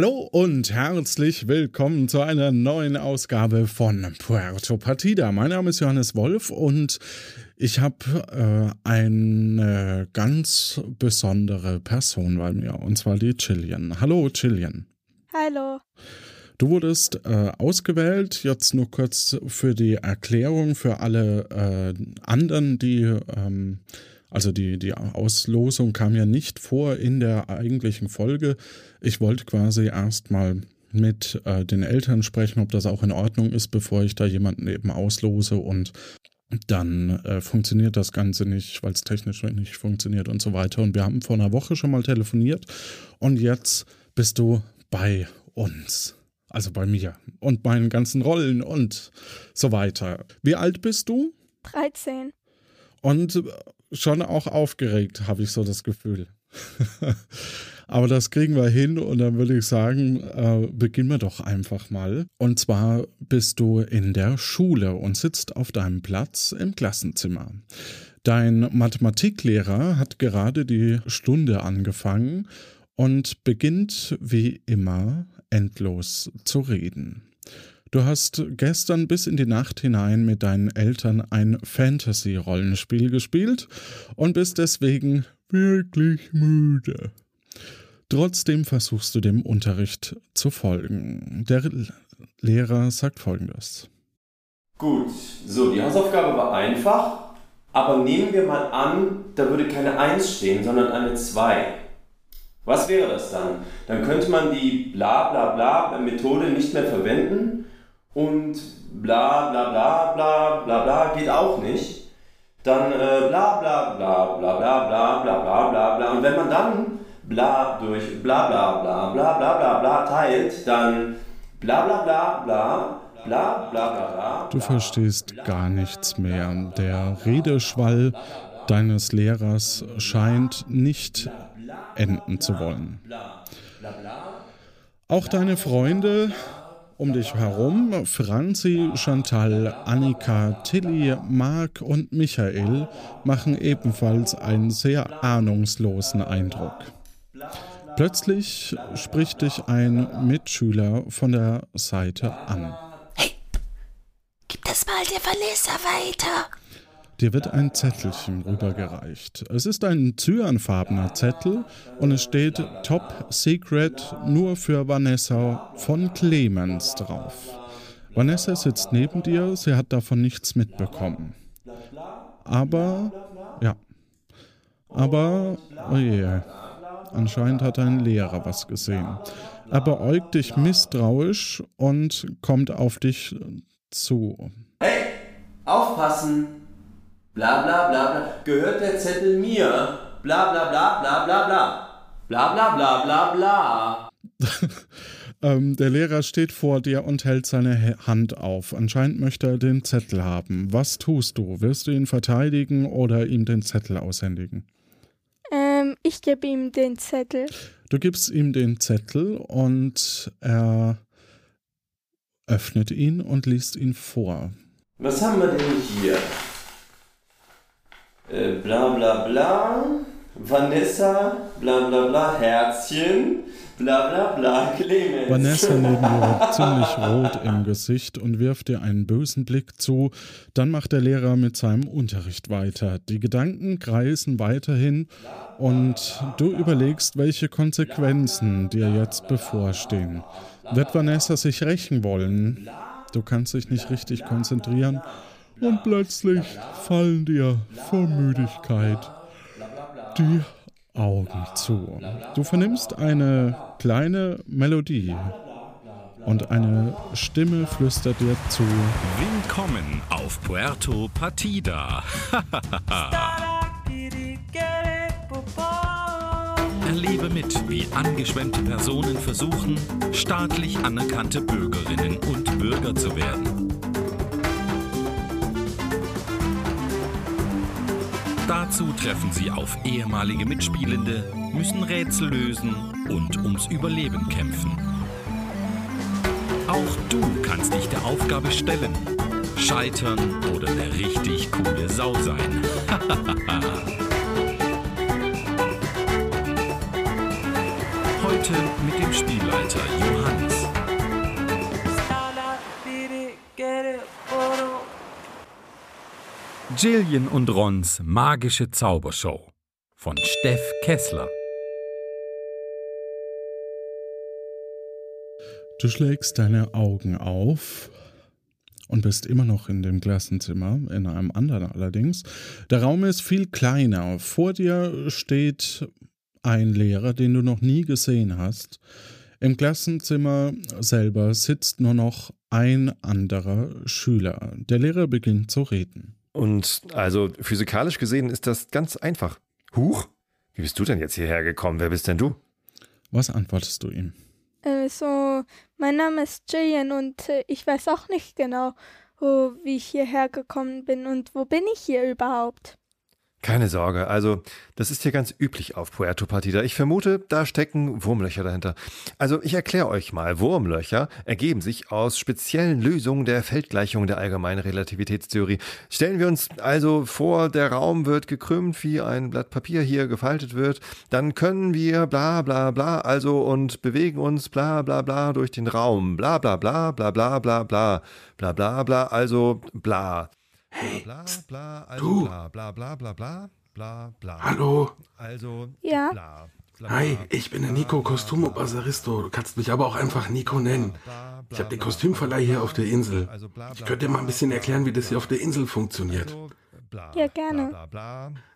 Hallo und herzlich willkommen zu einer neuen Ausgabe von Puerto Partida. Mein Name ist Johannes Wolf und ich habe äh, eine ganz besondere Person bei mir und zwar die Chillian. Hallo Chillian. Hallo. Du wurdest äh, ausgewählt, jetzt nur kurz für die Erklärung für alle äh, anderen, die ähm, also die, die Auslosung kam ja nicht vor in der eigentlichen Folge. Ich wollte quasi erstmal mit äh, den Eltern sprechen, ob das auch in Ordnung ist, bevor ich da jemanden eben auslose und dann äh, funktioniert das Ganze nicht, weil es technisch nicht funktioniert und so weiter. Und wir haben vor einer Woche schon mal telefoniert und jetzt bist du bei uns. Also bei mir und meinen ganzen Rollen und so weiter. Wie alt bist du? 13. Und schon auch aufgeregt, habe ich so das Gefühl. Aber das kriegen wir hin und dann würde ich sagen, äh, beginnen wir doch einfach mal. Und zwar bist du in der Schule und sitzt auf deinem Platz im Klassenzimmer. Dein Mathematiklehrer hat gerade die Stunde angefangen und beginnt wie immer endlos zu reden. Du hast gestern bis in die Nacht hinein mit deinen Eltern ein Fantasy-Rollenspiel gespielt und bist deswegen wirklich müde. Trotzdem versuchst du dem Unterricht zu folgen. Der Lehrer sagt folgendes. Gut, so, die Hausaufgabe war einfach, aber nehmen wir mal an, da würde keine 1 stehen, sondern eine 2. Was wäre das dann? Dann könnte man die bla bla bla Methode nicht mehr verwenden und bla bla bla bla bla bla geht auch nicht. Dann äh, bla bla bla bla bla bla bla bla bla bla. Und wenn man dann bla durch bla bla bla bla bla bla bla teilt, dann bla bla bla bla bla bla bla bla. Du verstehst gar nichts mehr. Der Redeschwall deines Lehrers scheint nicht enden zu wollen. Auch deine Freunde um dich herum, Franzi, Chantal, Annika, Tilly, Marc und Michael, machen ebenfalls einen sehr ahnungslosen Eindruck. Plötzlich spricht dich ein Mitschüler von der Seite an. Hey, gib das mal der Vanessa weiter. Dir wird ein Zettelchen rübergereicht. Es ist ein cyanfarbener Zettel und es steht Top Secret nur für Vanessa von Clemens drauf. Vanessa sitzt neben dir, sie hat davon nichts mitbekommen. Aber, ja. Aber, oh je, anscheinend hat ein Lehrer was gesehen. Er beäugt dich misstrauisch und kommt auf dich zu. Hey, aufpassen! Bla bla bla bla, gehört der Zettel mir, bla bla bla bla bla bla, bla bla bla bla bla. ähm, der Lehrer steht vor dir und hält seine Hand auf. Anscheinend möchte er den Zettel haben. Was tust du? Wirst du ihn verteidigen oder ihm den Zettel aushändigen? Ähm, ich gebe ihm den Zettel. Du gibst ihm den Zettel und er öffnet ihn und liest ihn vor. Was haben wir denn hier? Äh, bla bla bla, Vanessa, bla bla bla, Herzchen, bla bla bla, Clemens. Vanessa neben dir ziemlich rot im Gesicht und wirft dir einen bösen Blick zu. Dann macht der Lehrer mit seinem Unterricht weiter. Die Gedanken kreisen weiterhin und du überlegst, welche Konsequenzen dir jetzt bevorstehen. Wird Vanessa sich rächen wollen? Du kannst dich nicht richtig konzentrieren und plötzlich fallen dir vor Müdigkeit die Augen zu. Du vernimmst eine kleine Melodie und eine Stimme flüstert dir zu. Willkommen auf Puerto Partida. Erlebe mit, wie angeschwemmte Personen versuchen, staatlich anerkannte Bürgerinnen und Bürger zu werden. Dazu treffen sie auf ehemalige Mitspielende, müssen Rätsel lösen und ums Überleben kämpfen. Auch du kannst dich der Aufgabe stellen, scheitern oder eine richtig coole Sau sein. Heute mit dem Spielleiter Johannes. Jillian und Rons magische Zaubershow von Steff Kessler. Du schlägst deine Augen auf und bist immer noch in dem Klassenzimmer, in einem anderen allerdings. Der Raum ist viel kleiner. Vor dir steht ein Lehrer, den du noch nie gesehen hast. Im Klassenzimmer selber sitzt nur noch ein anderer Schüler. Der Lehrer beginnt zu reden. Und also physikalisch gesehen ist das ganz einfach. Huch, wie bist du denn jetzt hierher gekommen? Wer bist denn du? Was antwortest du ihm? Äh, so, mein Name ist Jillian und äh, ich weiß auch nicht genau, wo, wie ich hierher gekommen bin und wo bin ich hier überhaupt. Keine Sorge, also das ist hier ganz üblich auf Puerto Partida. Ich vermute, da stecken Wurmlöcher dahinter. Also ich erkläre euch mal, Wurmlöcher ergeben sich aus speziellen Lösungen der Feldgleichung der allgemeinen Relativitätstheorie. Stellen wir uns also vor, der Raum wird gekrümmt, wie ein Blatt Papier hier gefaltet wird, dann können wir bla bla bla also und bewegen uns bla bla bla durch den Raum. Bla bla bla bla bla bla bla bla bla bla also bla. Hey, Bla bla, also du. bla bla bla bla bla bla bla. Hallo. Also Ja. bla. bla Hi, ich bin der Nico Costumo Basaristo. Du kannst mich aber auch einfach Nico nennen. Ich habe den Kostümverleih hier auf der Insel. also Ich könnte dir mal ein bisschen erklären, wie das hier auf der Insel funktioniert. also Ja, gerne.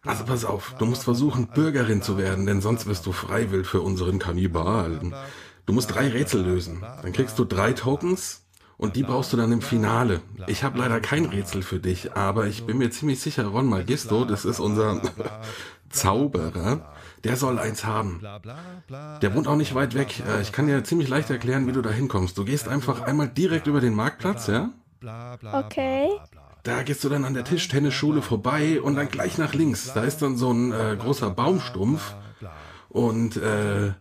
Also pass auf, du musst versuchen, Bürgerin zu werden, denn sonst wirst du freiwillig für unseren Kannibalen. Du musst drei Rätsel lösen. Dann kriegst du drei Tokens und die brauchst du dann im Finale. Ich habe leider kein Rätsel für dich, aber ich bin mir ziemlich sicher, Ron Magisto, das ist unser Zauberer, der soll eins haben. Der wohnt auch nicht weit weg. Äh, Ich kann dir ziemlich leicht erklären, wie du da hinkommst. Du gehst einfach einmal direkt über den Marktplatz, ja? Okay. Da gehst du dann an der Tischtennisschule vorbei und dann gleich nach links. Da ist dann so ein äh, großer Baumstumpf. Und äh,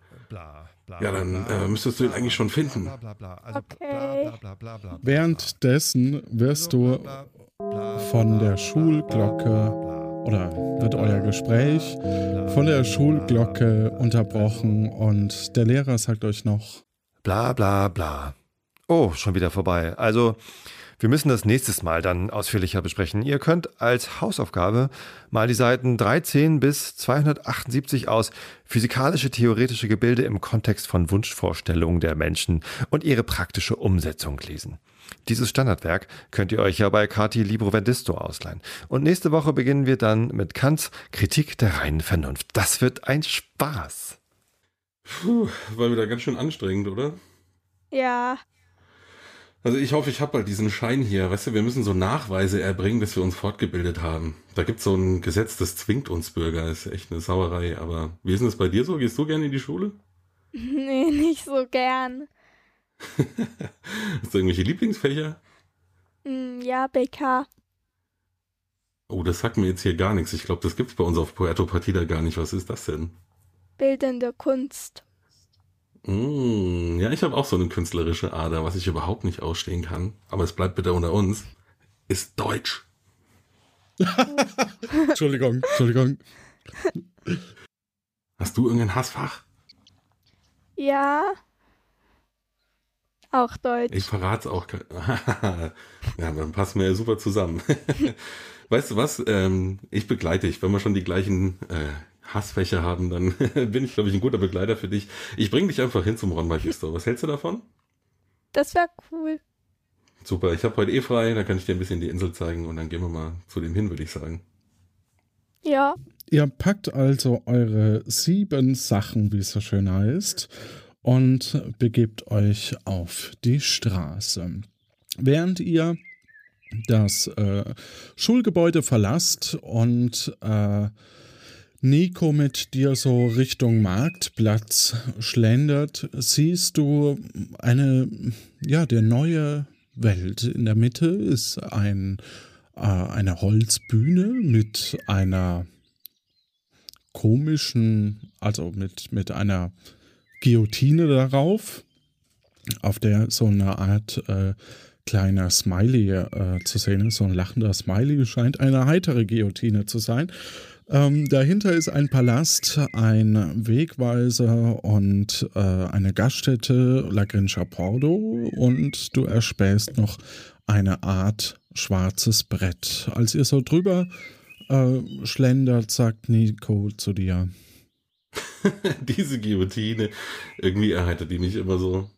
ja, dann äh, müsstest du ihn eigentlich schon finden. also Okay. Währenddessen wirst du von der Schulglocke oder wird euer Gespräch von der Schulglocke unterbrochen und der Lehrer sagt euch noch, Bla bla bla. Oh, schon wieder vorbei. Also, wir müssen das nächstes Mal dann ausführlicher besprechen. Ihr könnt als Hausaufgabe mal die Seiten 13 bis 278 aus physikalische theoretische Gebilde im Kontext von Wunschvorstellungen der Menschen und ihre praktische Umsetzung lesen. Dieses Standardwerk könnt ihr euch ja bei Kati Libro Vendisto ausleihen. Und nächste Woche beginnen wir dann mit Kants Kritik der reinen Vernunft. Das wird ein Spaß. Puh, war wieder ganz schön anstrengend, oder? Ja, Also ich hoffe, ich habe bald diesen Schein hier. Weißt du, wir müssen so Nachweise erbringen, dass wir uns fortgebildet haben. Da gibt's so ein Gesetz, das zwingt uns Bürger. Ist echt eine Sauerei. Aber wie ist denn das bei dir so? Gehst du gerne in die Schule? nee, nicht so gern. Hast du irgendwelche Lieblingsfächer? Hm, ja, BK. Oh, das sagt mir jetzt hier gar nichts. Ich glaube, das gibt's bei uns auf Puerto Partida gar nicht. Was ist das denn? Bildende Kunst. Mm, ja, ich habe auch so eine künstlerische Ader, was ich überhaupt nicht ausstehen kann. Aber es bleibt bitte unter uns. Ist Deutsch. Entschuldigung, Entschuldigung. Hast du irgendein Hassfach? Ja. Auch Deutsch. Ich verrat's auch. ke- ja, dann passen wir ja super zusammen. weißt du was? Ähm, ich begleite dich. Wenn wir schon die gleichen äh, Hassfächer haben, dann bin ich, glaube ich, ein guter Begleiter für dich. Ich bring dich einfach hin zum Ron Magister. Was hältst du davon? Das wäre cool. Super, ich habe heute eh frei, dann kann ich dir ein bisschen die Insel zeigen und dann gehen wir mal zu dem hin, würde ich sagen. Ja. Ihr packt also eure sieben Sachen, wie es so schön heißt, und begebt euch auf die Straße. Während ihr das äh, Schulgebäude verlasst und äh, Nico mit dir so Richtung Marktplatz schlendert, siehst du eine, ja, der neue Welt. In der Mitte ist ein, äh, eine Holzbühne mit einer komischen, also mit, mit einer Guillotine darauf, auf der so eine Art äh, kleiner Smiley äh, zu sehen ist, so ein lachender Smiley, scheint eine heitere Guillotine zu sein. Ähm, dahinter ist ein Palast, ein Wegweiser und äh, eine Gaststätte, La Grincha Pordo. Und du erspähst noch eine Art schwarzes Brett. Als ihr so drüber äh, schlendert, sagt Nico zu dir. Diese Guillotine, irgendwie erheitert die mich immer so.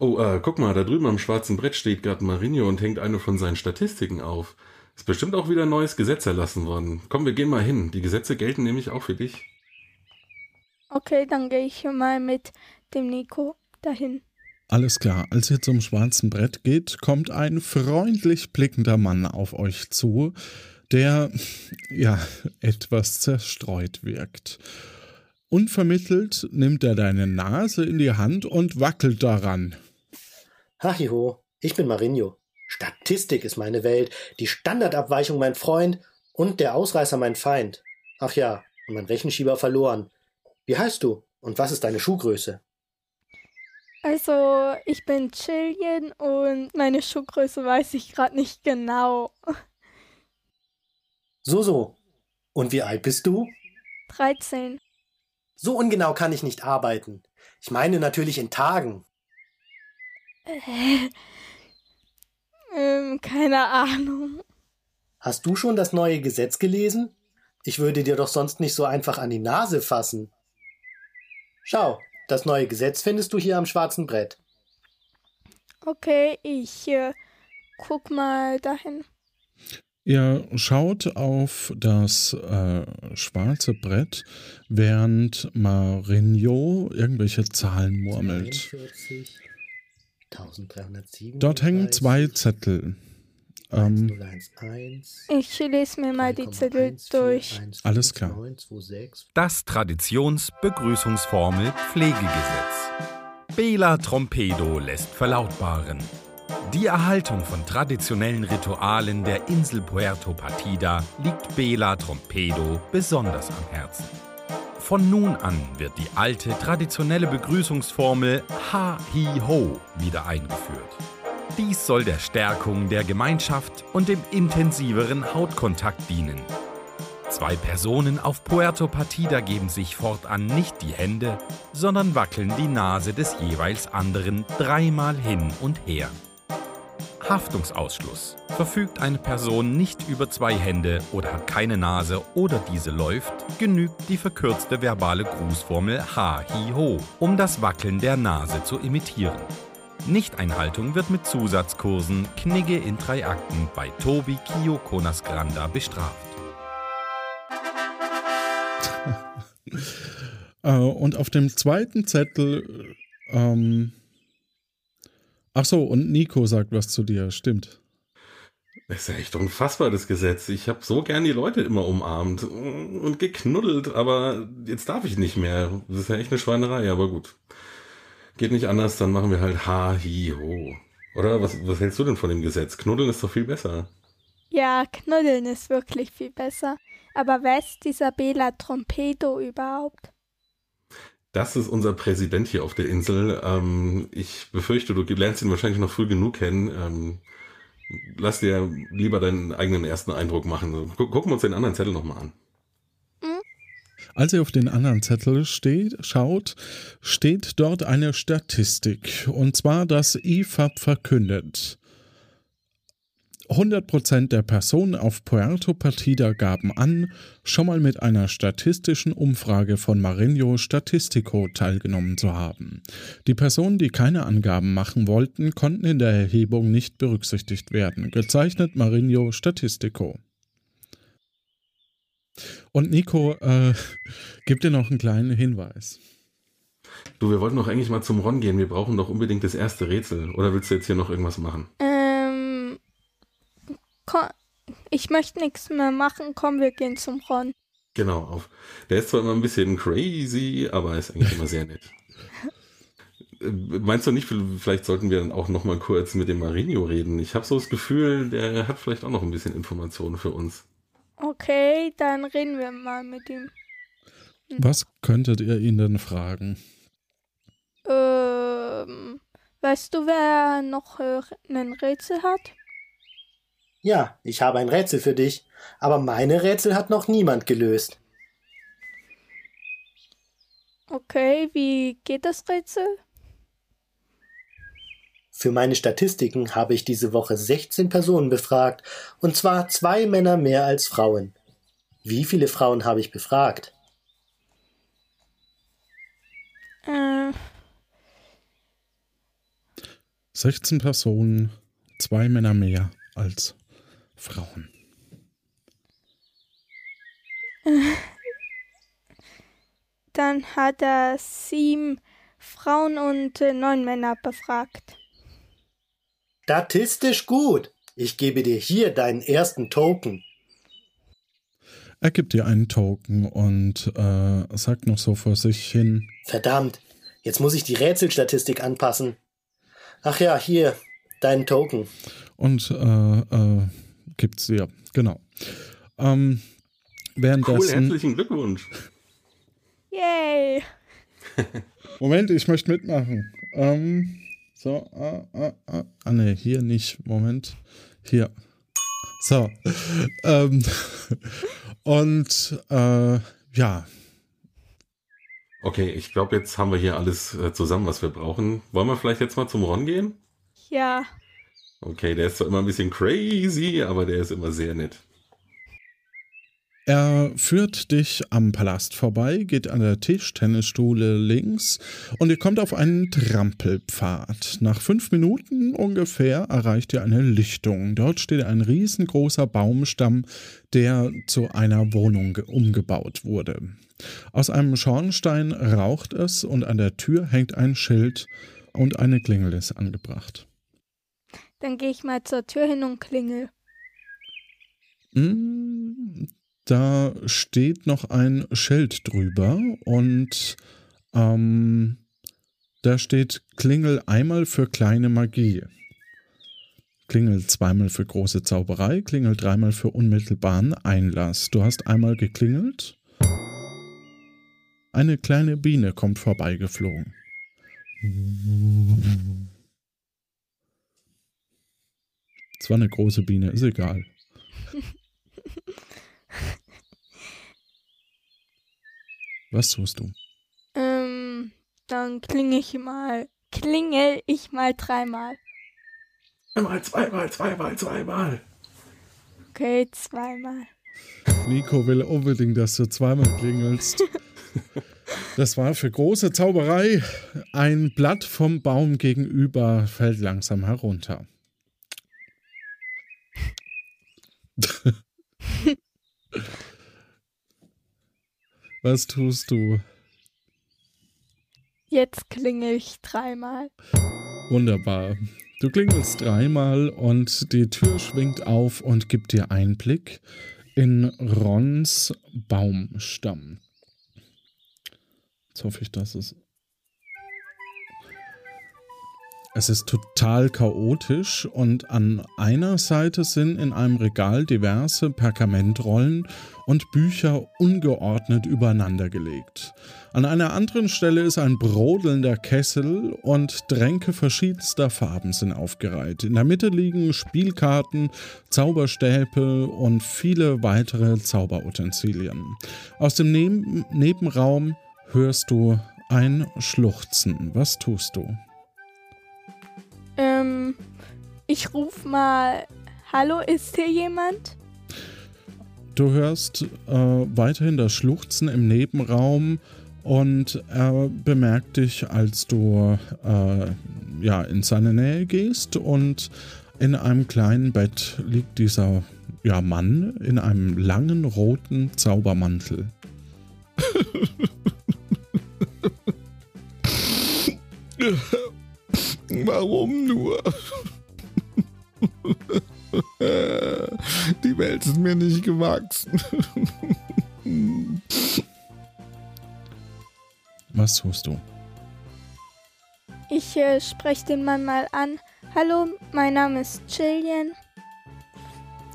Oh, äh, guck mal, da drüben am schwarzen Brett steht gerade Marinho und hängt eine von seinen Statistiken auf. Ist bestimmt auch wieder ein neues Gesetz erlassen worden. Komm, wir gehen mal hin. Die Gesetze gelten nämlich auch für dich. Okay, dann gehe ich mal mit dem Nico dahin. Alles klar, als ihr zum schwarzen Brett geht, kommt ein freundlich blickender Mann auf euch zu, der, ja, etwas zerstreut wirkt. Unvermittelt nimmt er deine Nase in die Hand und wackelt daran. Hahiho, ich bin Marinho. Statistik ist meine Welt, die Standardabweichung mein Freund und der Ausreißer mein Feind. Ach ja, und mein Rechenschieber verloren. Wie heißt du und was ist deine Schuhgröße? Also, ich bin Chillian und meine Schuhgröße weiß ich gerade nicht genau. So, so. Und wie alt bist du? 13. So ungenau kann ich nicht arbeiten. Ich meine natürlich in Tagen. Äh, ähm, keine Ahnung. Hast du schon das neue Gesetz gelesen? Ich würde dir doch sonst nicht so einfach an die Nase fassen. Schau, das neue Gesetz findest du hier am schwarzen Brett. Okay, ich äh, guck mal dahin. Ihr schaut auf das äh, schwarze Brett, während Marinho irgendwelche Zahlen murmelt. 42, 1337, Dort hängen zwei Zettel. Ähm, 1011, Ich lese mir mal die Zettel durch. Alles klar. 926. Das Traditionsbegrüßungsformel Pflegegesetz. Bela Trompedo lässt verlautbaren. Die Erhaltung von traditionellen Ritualen der Insel Puerto Partida liegt Bela Trompedo besonders am Herzen. Von nun an wird die alte traditionelle Begrüßungsformel Ha Hi Ho wieder eingeführt. Dies soll der Stärkung der Gemeinschaft und dem intensiveren Hautkontakt dienen. Zwei Personen auf Puerto Partida geben sich fortan nicht die Hände, sondern wackeln die Nase des jeweils anderen dreimal hin und her. Haftungsausschluss. Verfügt eine Person nicht über zwei Hände oder hat keine Nase oder diese läuft, genügt die verkürzte verbale Grußformel Ha Hi Ho, um das Wackeln der Nase zu imitieren. Nichteinhaltung wird mit Zusatzkursen Knigge in drei Akten bei Tobi Kio Konasgranda bestraft. Äh, und auf dem zweiten Zettel, ähm, ach so, und Nico sagt was zu dir, stimmt. Das ist ja echt unfassbar, das Gesetz. Ich habe so gern die Leute immer umarmt und geknuddelt, aber jetzt darf ich nicht mehr. Das ist ja echt eine Schweinerei, aber gut. Geht nicht anders, dann machen wir halt Ha, Hi, Ho. Oder? Was, was hältst du denn von dem Gesetz? Knuddeln ist doch viel besser. Ja, knuddeln ist wirklich viel besser. Aber wer ist dieser Bela Trompedo überhaupt? Das ist unser Präsident hier auf der Insel. Ähm, ich befürchte, du lernst ihn wahrscheinlich noch früh genug kennen. Ähm, lass dir lieber deinen eigenen ersten Eindruck machen. Gu gucken wir uns den anderen Zettel nochmal an. Als ihr auf den anderen Zettel steht, schaut, steht dort eine Statistik. Und zwar, dass IFAB verkündet. 100% der Personen auf Puerto Partida gaben an, schon mal mit einer statistischen Umfrage von Marinho Statistico teilgenommen zu haben. Die Personen, die keine Angaben machen wollten, konnten in der Erhebung nicht berücksichtigt werden. Gezeichnet Marinho Statistico. Und Nico äh, gibt dir noch einen kleinen Hinweis. Du, wir wollten doch eigentlich mal zum Ron gehen. Wir brauchen doch unbedingt das erste Rätsel. Oder willst du jetzt hier noch irgendwas machen? Ähm, ko- ich möchte nichts mehr machen. Komm, wir gehen zum Ron. Genau, auf. Der ist zwar immer ein bisschen crazy, aber ist eigentlich immer sehr nett. Äh, Meinst du nicht, vielleicht sollten wir dann auch noch mal kurz mit dem Marinho reden? Ich habe so das Gefühl, der hat vielleicht auch noch ein bisschen Informationen für uns. Okay, dann reden wir mal mit ihm. Was könntet ihr ihn denn fragen? Ähm, weißt du, wer noch äh, ein Rätsel hat? Ja, ich habe ein Rätsel für dich, aber meine Rätsel hat noch niemand gelöst. Okay, wie geht das Rätsel? Für meine Statistiken habe ich diese Woche 16 Personen befragt, und zwar zwei Männer mehr als Frauen. Wie viele Frauen habe ich befragt? Äh, 16 Personen, zwei Männer mehr als Frauen. dann hat er sieben Frauen und äh, neun Männer befragt. Statistisch gut. Ich gebe dir hier deinen ersten Token. Er gibt dir einen Token und äh, sagt noch so vor sich hin. Verdammt, jetzt muss ich die Rätselstatistik anpassen. Ach ja, hier, deinen Token. Und äh, äh, gibt's dir, genau. Ähm, währenddessen. Cool, herzlichen Glückwunsch. Yay! Moment, ich möchte mitmachen. Ähm, so, ah, ah, ah, ah, ne, hier nicht. Moment. Hier. So. Ähm, und äh, ja, Okay, ich glaube, jetzt haben wir hier alles äh, zusammen, was wir brauchen. Wollen wir vielleicht jetzt mal zum Ron gehen? Ja, Okay, der ist zwar immer ein bisschen crazy, aber der ist immer sehr nett. Er führt dich am Palast vorbei, geht an der Tischtennisstuhle links und ihr kommt auf einen Trampelpfad. Nach fünf Minuten ungefähr erreicht ihr eine Lichtung. Dort steht ein riesengroßer Baumstamm, der zu einer Wohnung ge- umgebaut wurde. Aus einem Schornstein raucht es und an der Tür hängt ein Schild und eine Klingel ist angebracht. Dann gehe ich mal zur Tür hin und klingel. Mm, Da steht noch ein Schild drüber und ähm, da steht Klingel einmal für kleine Magie. Klingel zweimal für große Zauberei, Klingel dreimal für unmittelbaren Einlass. Du hast einmal geklingelt. Eine kleine Biene kommt vorbeigeflogen. Es war eine große Biene, ist egal. Was tust du? Ähm, dann klinge ich mal, klingel ich mal dreimal. Einmal, zweimal, zweimal, zweimal. Okay, zweimal. Nico will unbedingt, dass du zweimal klingelst. Das war für große Zauberei. Ein Blatt vom Baum gegenüber fällt langsam herunter. Was tust du? Jetzt klingel ich dreimal. Wunderbar. Du klingelst dreimal und die Tür schwingt auf und gibt dir Einblick in Rons Baumstamm. Jetzt hoffe ich, dass es. Es ist total chaotisch und an einer Seite sind in einem Regal diverse Pergamentrollen und Bücher ungeordnet übereinander gelegt. An einer anderen Stelle ist ein brodelnder Kessel und Tränke verschiedenster Farben sind aufgereiht. In der Mitte liegen Spielkarten, Zauberstäbe und viele weitere Zauberutensilien. Aus dem Neben Nebenraum hörst du ein Schluchzen. Was tust du? Ich ruf mal, hallo, ist hier jemand? Du hörst äh, weiterhin das Schluchzen im Nebenraum und er bemerkt dich, als du äh, ja, in seine Nähe gehst und in einem kleinen Bett liegt dieser ja, Mann in einem langen roten Zaubermantel. Warum nur? Die Welt ist mir nicht gewachsen. Was tust du? Ich äh, spreche den Mann mal an. Hallo, mein Name ist Jillian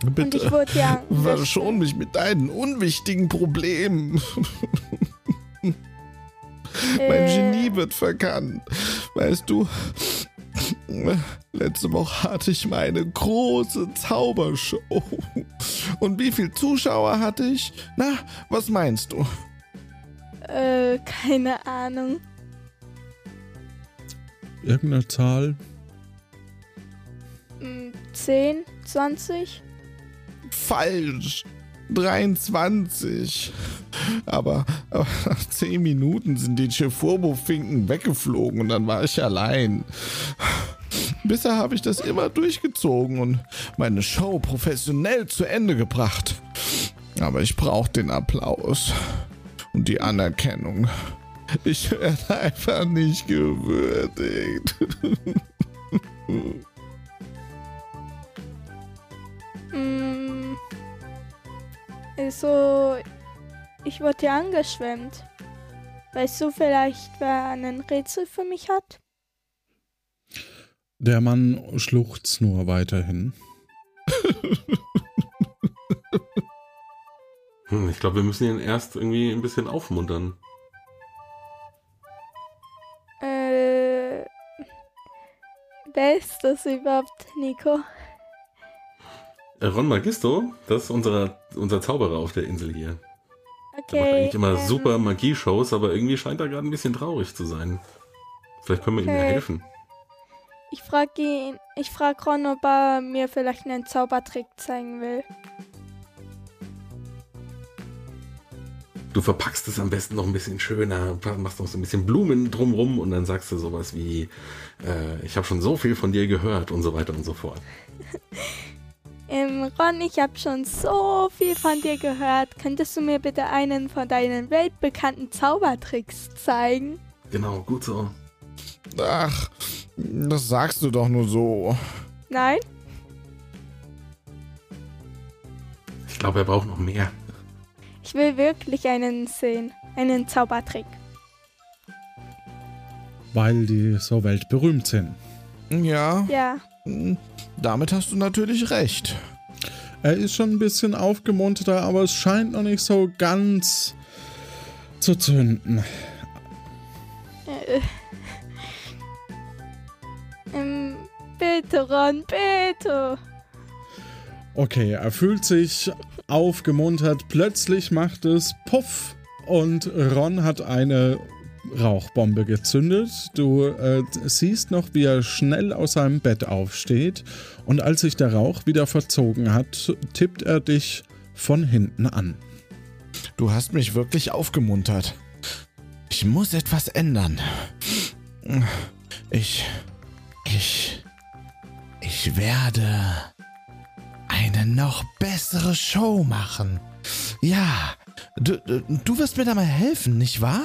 und ich Bitte, wurde ja. verschon mich mit deinen unwichtigen Problemen. Mein Äh, Genie wird verkannt. Weißt du, letzte Woche hatte ich meine große Zaubershow. Und wie viele Zuschauer hatte ich? Na, was meinst du? Äh, keine Ahnung. Irgendeine Zahl? Hm, 10, 20? Falsch. 23. Aber, aber nach 10 Minuten sind die Chefurbo-Finken weggeflogen und dann war ich allein. Bisher habe ich das immer durchgezogen und meine Show professionell zu Ende gebracht. Aber ich brauche den Applaus und die Anerkennung. Ich werde einfach nicht gewürdigt. Hm, also, ich wurde hier angeschwemmt. Weißt du vielleicht, wer ein Rätsel für mich hat? Der Mann schluchzt nur weiterhin. Hm, ich glaube, wir müssen ihn erst irgendwie ein bisschen aufmuntern. Äh, wer ist das überhaupt, Nico? Ron Magisto, das ist unser, unser Zauberer auf der Insel hier. Okay. Der macht eigentlich immer ähm, super Magie-Shows, aber irgendwie scheint er gerade ein bisschen traurig zu sein. Vielleicht können wir ihm ja Okay. helfen. Ich frage ihn, ich frage Ron, ob er mir vielleicht einen Zaubertrick zeigen will. Du verpackst es am besten noch ein bisschen schöner, machst noch so ein bisschen Blumen drumrum und dann sagst du sowas wie, äh, ich habe schon so viel von dir gehört und so weiter und so fort. Ähm, Ron, ich habe schon so viel von dir gehört. Könntest du mir bitte einen von deinen weltbekannten Zaubertricks zeigen? Genau, gut so. Ach, das sagst du doch nur so. Nein? Ich glaube, er braucht noch mehr. Ich will wirklich einen sehen. Einen Zaubertrick. Weil die so weltberühmt sind. Ja, Ja. Hm, damit hast du natürlich recht. Er ist schon ein bisschen aufgemunterter, aber es scheint noch nicht so ganz zu zünden. Äh, ähm, bitte, Ron, bitte. Okay, er fühlt sich aufgemuntert. Plötzlich macht es Puff und Ron hat eine Rauchbombe gezündet. Du äh, siehst noch, wie er schnell aus seinem Bett aufsteht und als sich der Rauch wieder verzogen hat, tippt er dich von hinten an. Du hast mich wirklich aufgemuntert. Ich muss etwas ändern. Ich. Ich. Ich werde eine noch bessere Show machen. Ja, du, du- du wirst mir da mal helfen, nicht wahr?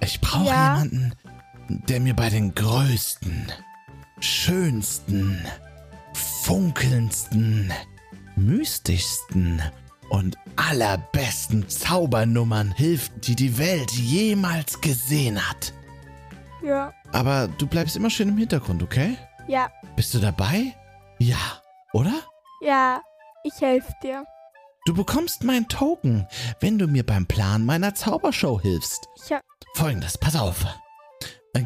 Ich brauche Ja. jemanden, der mir bei den größten, schönsten, funkelndsten, mystischsten und allerbesten Zaubernummern hilft, die die Welt jemals gesehen hat. Ja. Aber du bleibst immer schön im Hintergrund, okay? Ja. Bist du dabei? Ja, oder? Ja. Ich helfe dir. Du bekommst mein Token, wenn du mir beim Plan meiner Zaubershow hilfst. Ich hab. Folgendes, pass auf.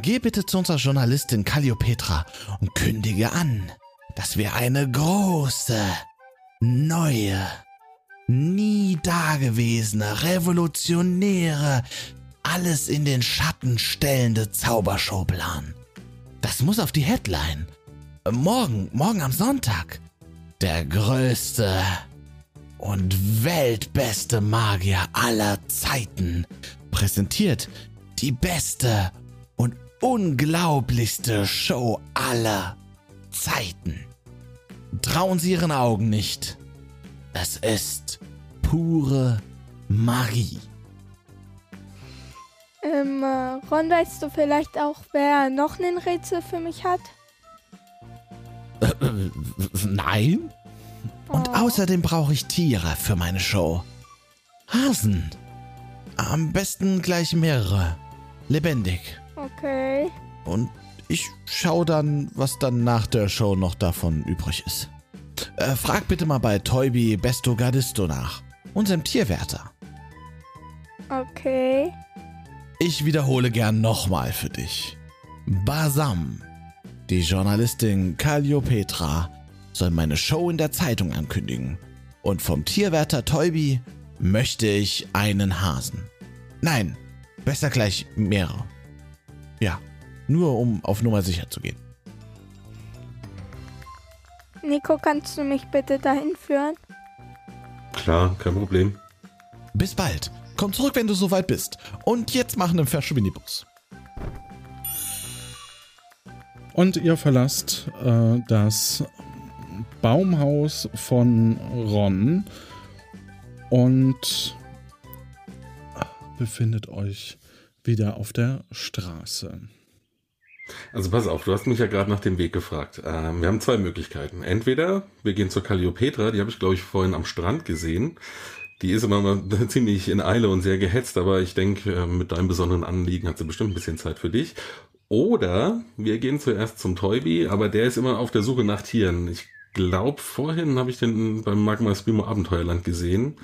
Geh bitte zu unserer Journalistin Calliopetra und kündige an, dass wir eine große, neue, nie dagewesene, revolutionäre, alles in den Schatten stellende Zaubershow planen. Das muss auf die Headline. Morgen, morgen am Sonntag. Der größte und weltbeste Magier aller Zeiten präsentiert die beste und unglaublichste Show aller Zeiten. Trauen Sie Ihren Augen nicht. Es ist pure Magie. Ähm, äh, Ron, weißt du vielleicht auch, wer noch ein Rätsel für mich hat? Nein? Und Oh. außerdem brauche ich Tiere für meine Show. Hasen. Am besten gleich mehrere. Lebendig. Okay. Und ich schau dann, was dann nach der Show noch davon übrig ist. Äh, frag bitte mal bei Toybi Besto Gardisto nach. Unserem Tierwärter. Okay. Ich wiederhole gern nochmal für dich. Basam, die Journalistin Calliopetra, soll meine Show in der Zeitung ankündigen. Und vom Tierwärter Toybi möchte ich einen Hasen. Nein, Besser gleich mehrere. Ja, nur um auf Nummer sicher zu gehen. Nico, kannst du mich bitte dahin führen? Klar, kein Problem. Bis bald. Komm zurück, wenn du soweit bist. Und jetzt machen einen Verschwindibus. Und ihr verlasst äh, das Baumhaus von Ron und befindet euch wieder auf der Straße. Also pass auf, du hast mich ja gerade nach dem Weg gefragt. Ähm, wir haben zwei Möglichkeiten. Entweder wir gehen zur Calliopetra, die habe ich glaube ich vorhin am Strand gesehen. Die ist immer mal ziemlich in Eile und sehr gehetzt, aber ich denke, äh, mit deinem besonderen Anliegen hat sie bestimmt ein bisschen Zeit für dich. Oder wir gehen zuerst zum Toybi, aber der ist immer auf der Suche nach Tieren. Ich glaube, vorhin habe ich den beim Magma Spimo Abenteuerland gesehen.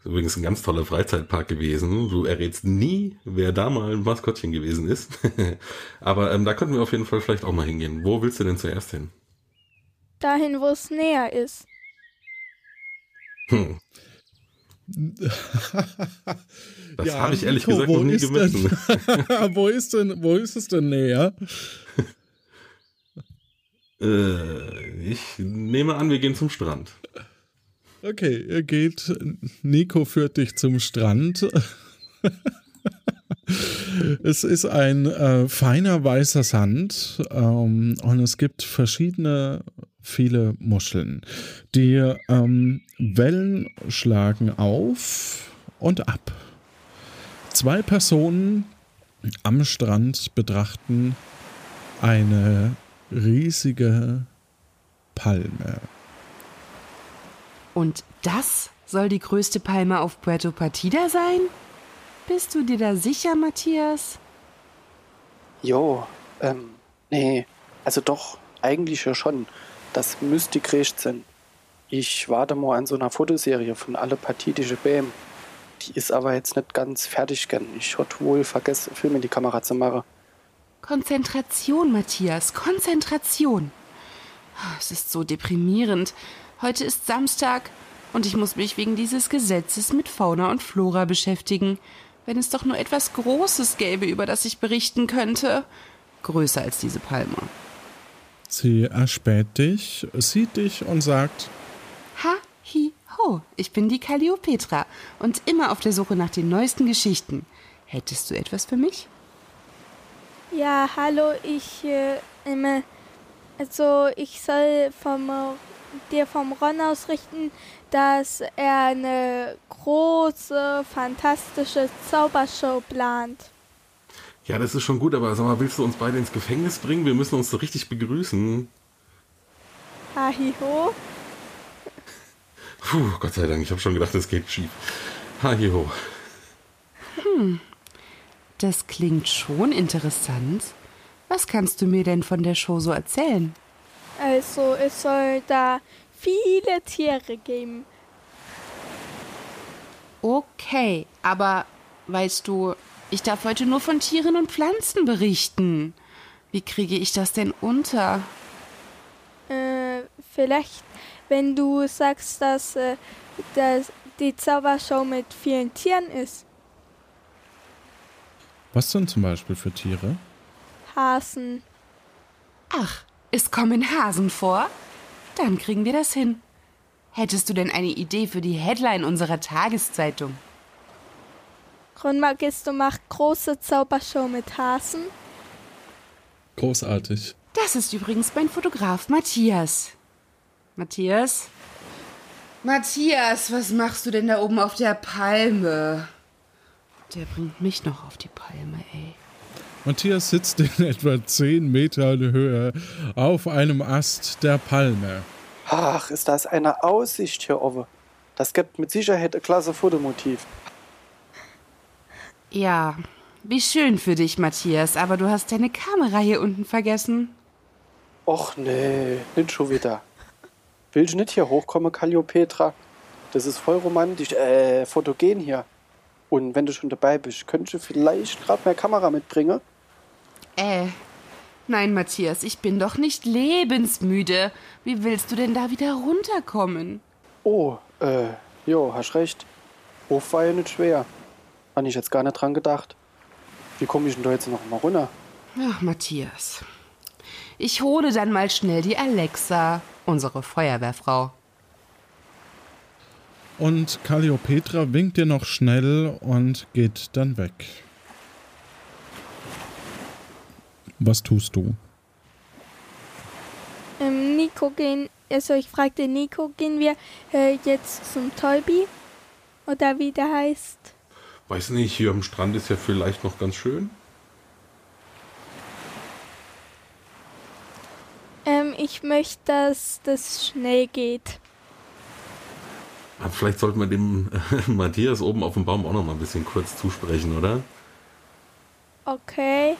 Ist übrigens ein ganz toller Freizeitpark gewesen. Du errätst nie, wer da mal ein Maskottchen gewesen ist. aber ähm, da könnten wir auf jeden Fall vielleicht auch mal hingehen. Wo willst du denn zuerst hin? Dahin, wo es näher ist. Hm. Das Ja, habe ich ehrlich Nico, gesagt wo noch nie gemessen. denn- wo, ist denn, wo ist es denn näher? äh, ich nehme an, wir gehen zum Strand. Okay, ihr geht. Nico führt dich zum Strand. es ist ein äh, feiner weißer Sand ähm, und es gibt verschiedene, viele Muscheln. Die ähm, Wellen schlagen auf und ab. Zwei Personen am Strand betrachten eine riesige Palme. Und das soll die größte Palme auf Puerto Partida sein? Bist du dir da sicher, Matthias? Jo, ähm, nee, also doch, eigentlich ja schon. Das müsste gerecht sein. Ich warte mal an so einer Fotoserie von alle partidische Bäm. Die ist aber jetzt nicht ganz fertig, gern. Ich hatte wohl vergessen, Film in die Kamera zu machen. Konzentration, Matthias, Konzentration. Ah, Es ist so deprimierend. Heute ist Samstag und ich muss mich wegen dieses Gesetzes mit Fauna und Flora beschäftigen. Wenn es doch nur etwas Großes gäbe, über das ich berichten könnte. Größer als diese Palme. Sie erspäht dich, sieht dich und sagt, Ha, hi, ho. Ich bin die Calliopetra und immer auf der Suche nach den neuesten Geschichten. Hättest du etwas für mich? Ja, hallo, ich, äh, also ich soll vom, dir vom Ron ausrichten, dass er eine große, fantastische Zaubershow plant. Ja, das ist schon gut, aber sag mal, willst du uns beide ins Gefängnis bringen? Wir müssen uns so richtig begrüßen. Hahiho. Puh, Gott sei Dank, ich habe schon gedacht, es geht schief. Ha, hi, ho. Hm, das klingt schon interessant. Was kannst du mir denn von der Show so erzählen? Also es soll da viele Tiere geben. Okay, aber weißt du, ich darf heute nur von Tieren und Pflanzen berichten. Wie kriege ich das denn unter? Äh, vielleicht, wenn du sagst, dass, äh, dass die Zaubershow mit vielen Tieren ist. was denn zum Beispiel für Tiere? Hasen. Ach, es kommen Hasen vor? Dann kriegen wir das hin. Hättest du denn eine Idee für die Headline unserer Tageszeitung? Ron Magisto macht große Zaubershow mit Hasen. Großartig. Das ist übrigens mein Fotograf Matthias. Matthias? Matthias, was machst du denn da oben auf der Palme? Der bringt mich noch auf die Palme, ey. Matthias sitzt in etwa 10 Metern Höhe auf einem Ast der Palme. Ach, ist das eine Aussicht hier oben. Das gibt mit Sicherheit ein klasse Fotomotiv. Ja, wie schön für dich, Matthias, aber du hast deine Kamera hier unten vergessen. Och nee, nicht schon wieder. Will ich nicht hier hochkommen, Calliopetra? Das ist voll romantisch, äh, fotogen hier. Und wenn du schon dabei bist, könntest du vielleicht gerade mehr Kamera mitbringen? Äh, nein, Matthias, ich bin doch nicht lebensmüde. Wie willst du denn da wieder runterkommen? Oh, äh, jo, hast recht. Hoch war ja nicht schwer. Habe ich jetzt gar nicht dran gedacht. Wie komme ich denn da jetzt noch mal runter? Ach, Matthias. Ich hole dann mal schnell die Alexa, unsere Feuerwehrfrau. Und Calliopetra winkt dir noch schnell und geht dann weg. Was tust du? Ähm, Nico gehen, also ich fragte Nico, gehen wir äh, jetzt zum Tolbi? Oder wie der heißt? Weiß nicht, hier am Strand ist ja vielleicht noch ganz schön. Ähm, ich möchte, dass das schnell geht. Aber vielleicht sollten wir dem äh, Matthias oben auf dem Baum auch noch mal ein bisschen kurz zusprechen, oder? Okay.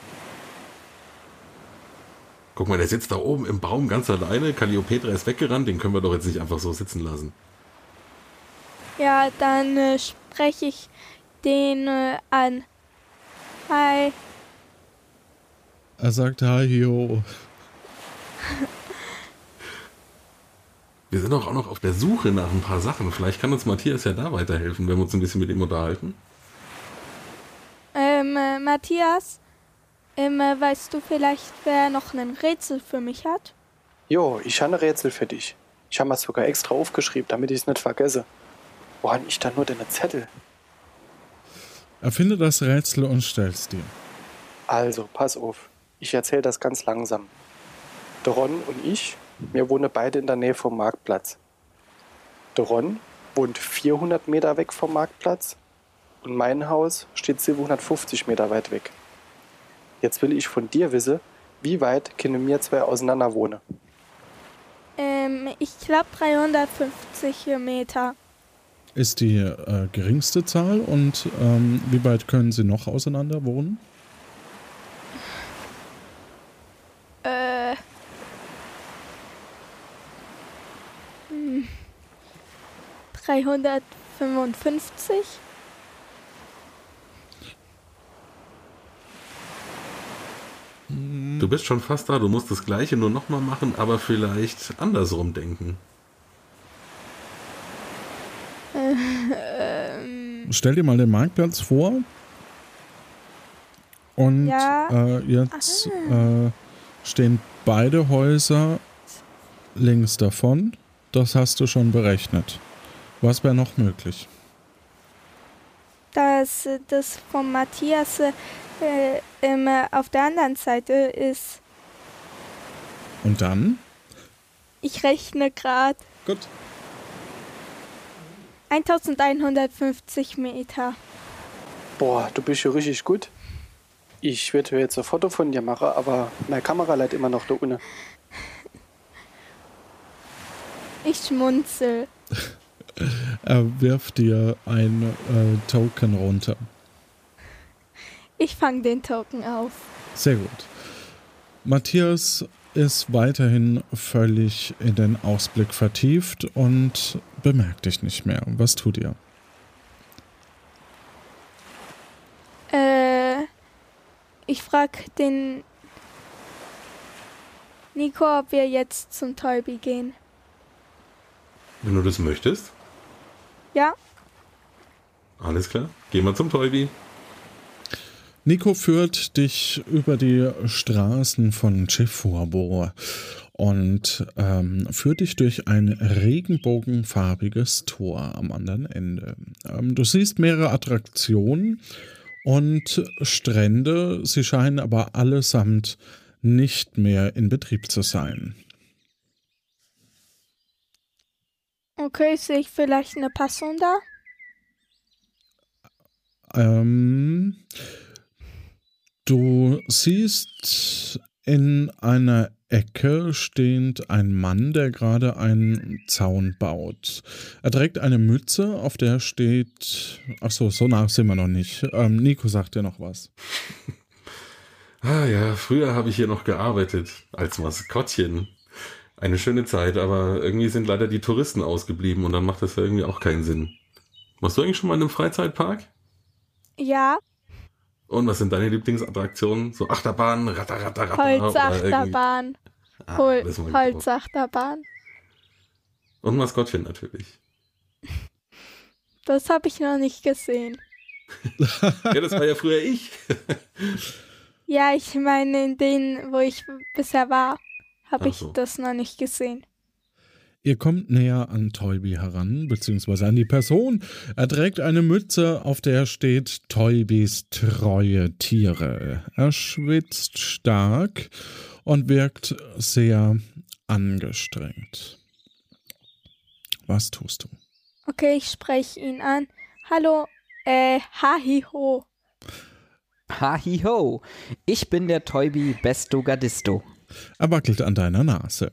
Guck mal, der sitzt da oben im Baum ganz alleine. Calliopetra ist weggerannt, den können wir doch jetzt nicht einfach so sitzen lassen. Ja, dann äh, spreche ich den äh, an. Hi. Er sagt Hallo. Wir sind doch auch noch auf der Suche nach ein paar Sachen. Vielleicht kann uns Matthias ja da weiterhelfen, wenn wir uns ein bisschen mit ihm unterhalten. Ähm, äh, Matthias, ähm, äh, weißt du vielleicht, wer noch ein Rätsel für mich hat? Jo, ich habe ein Rätsel für dich. Ich habe es sogar extra aufgeschrieben, damit ich es nicht vergesse. Wo habe ich da nur deine Zettel? Erfinde das Rätsel und stell's dir. Also, pass auf. Ich erzähle das ganz langsam. Der Ron und ich, wir wohnen beide in der Nähe vom Marktplatz. Der Ron wohnt 400 Meter weg vom Marktplatz und mein Haus steht 750 Meter weit weg. Jetzt will ich von dir wissen, wie weit können wir zwei auseinander wohnen? Ähm, ich glaube 350 Meter. Ist die äh, geringste Zahl und ähm, wie weit können sie noch auseinander wohnen? 355? Du bist schon fast da, du musst das gleiche nur nochmal machen, aber vielleicht andersrum denken. Ähm, Stell dir mal den Marktplatz vor. Und Ja. äh, jetzt äh, stehen beide Häuser links davon. Das hast du schon berechnet. Was wäre noch möglich? dass äh, das von Matthias äh, äh, auf der anderen Seite ist. Und dann? Ich rechne gerade. Gut. 1150 Meter. Boah, du bist ja richtig gut. Ich werde jetzt ein Foto von dir machen, aber meine Kamera leidet immer noch da unten. Ich schmunzel. Er wirft dir ein äh, Token runter. Ich fange den Token auf. Sehr gut. Matthias ist weiterhin völlig in den Ausblick vertieft und bemerkt dich nicht mehr. Was tut ihr? Äh, ich frag den Nico, ob wir jetzt zum Tolbi gehen. Wenn du das möchtest, Ja? alles klar. Gehen wir zum Tolbi. Nico führt dich über die Straßen von Chefurbo und ähm, führt dich durch ein regenbogenfarbiges Tor am anderen Ende. Ähm, du siehst mehrere Attraktionen und Strände, sie scheinen aber allesamt nicht mehr in Betrieb zu sein. Okay, sehe ich vielleicht eine Person da? Ähm, du siehst in einer Ecke stehend ein Mann, der gerade einen Zaun baut. Er trägt eine Mütze, auf der steht. Achso, so nach sind wir noch nicht. Ähm, Nico sagt dir noch was. Ah ja, früher habe ich hier noch gearbeitet als Maskottchen. Eine schöne Zeit, aber irgendwie sind leider die Touristen ausgeblieben und dann macht das ja irgendwie auch keinen Sinn. Warst du eigentlich schon mal in einem Freizeitpark? Ja, Und was sind deine Lieblingsattraktionen? So Achterbahn, Ratter, Ratter, Ratter. Holzachterbahn. Ah, Hol. Holzachterbahn. Und Maskottchen natürlich. Das habe ich noch nicht gesehen. ja, das war ja früher ich. Ja, ich meine, in denen, wo ich bisher war, habe Ach ich so. das noch nicht gesehen. Ihr kommt näher an Toybi heran, beziehungsweise an die Person. Er trägt eine Mütze, auf der steht Toybis treue Tiere. Er schwitzt stark und wirkt sehr angestrengt. Was tust du? Okay, ich spreche ihn an. Hallo, äh, Hahiho. Hahiho, ich bin der Toybi Besto Gadisto. Er wackelt an deiner Nase.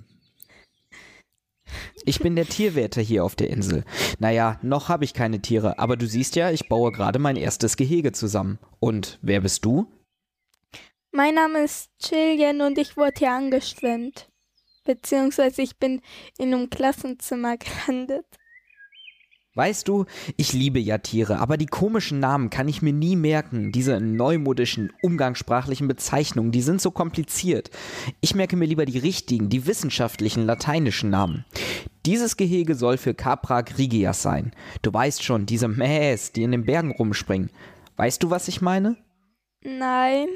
Ich bin der Tierwärter hier auf der Insel. Naja, noch habe ich keine Tiere, aber du siehst ja, ich baue gerade mein erstes Gehege zusammen. Und wer bist du? Mein Name ist Chillian und ich wurde hier angeschwemmt. Beziehungsweise ich bin in einem Klassenzimmer gelandet. Weißt du, ich liebe ja Tiere, aber die komischen Namen kann ich mir nie merken. Diese neumodischen, umgangssprachlichen Bezeichnungen, die sind so kompliziert. Ich merke mir lieber die richtigen, die wissenschaftlichen lateinischen Namen. Dieses Gehege soll für Capra grigias sein. Du weißt schon, diese Mähs, die in den Bergen rumspringen. Weißt du, was ich meine? Nein.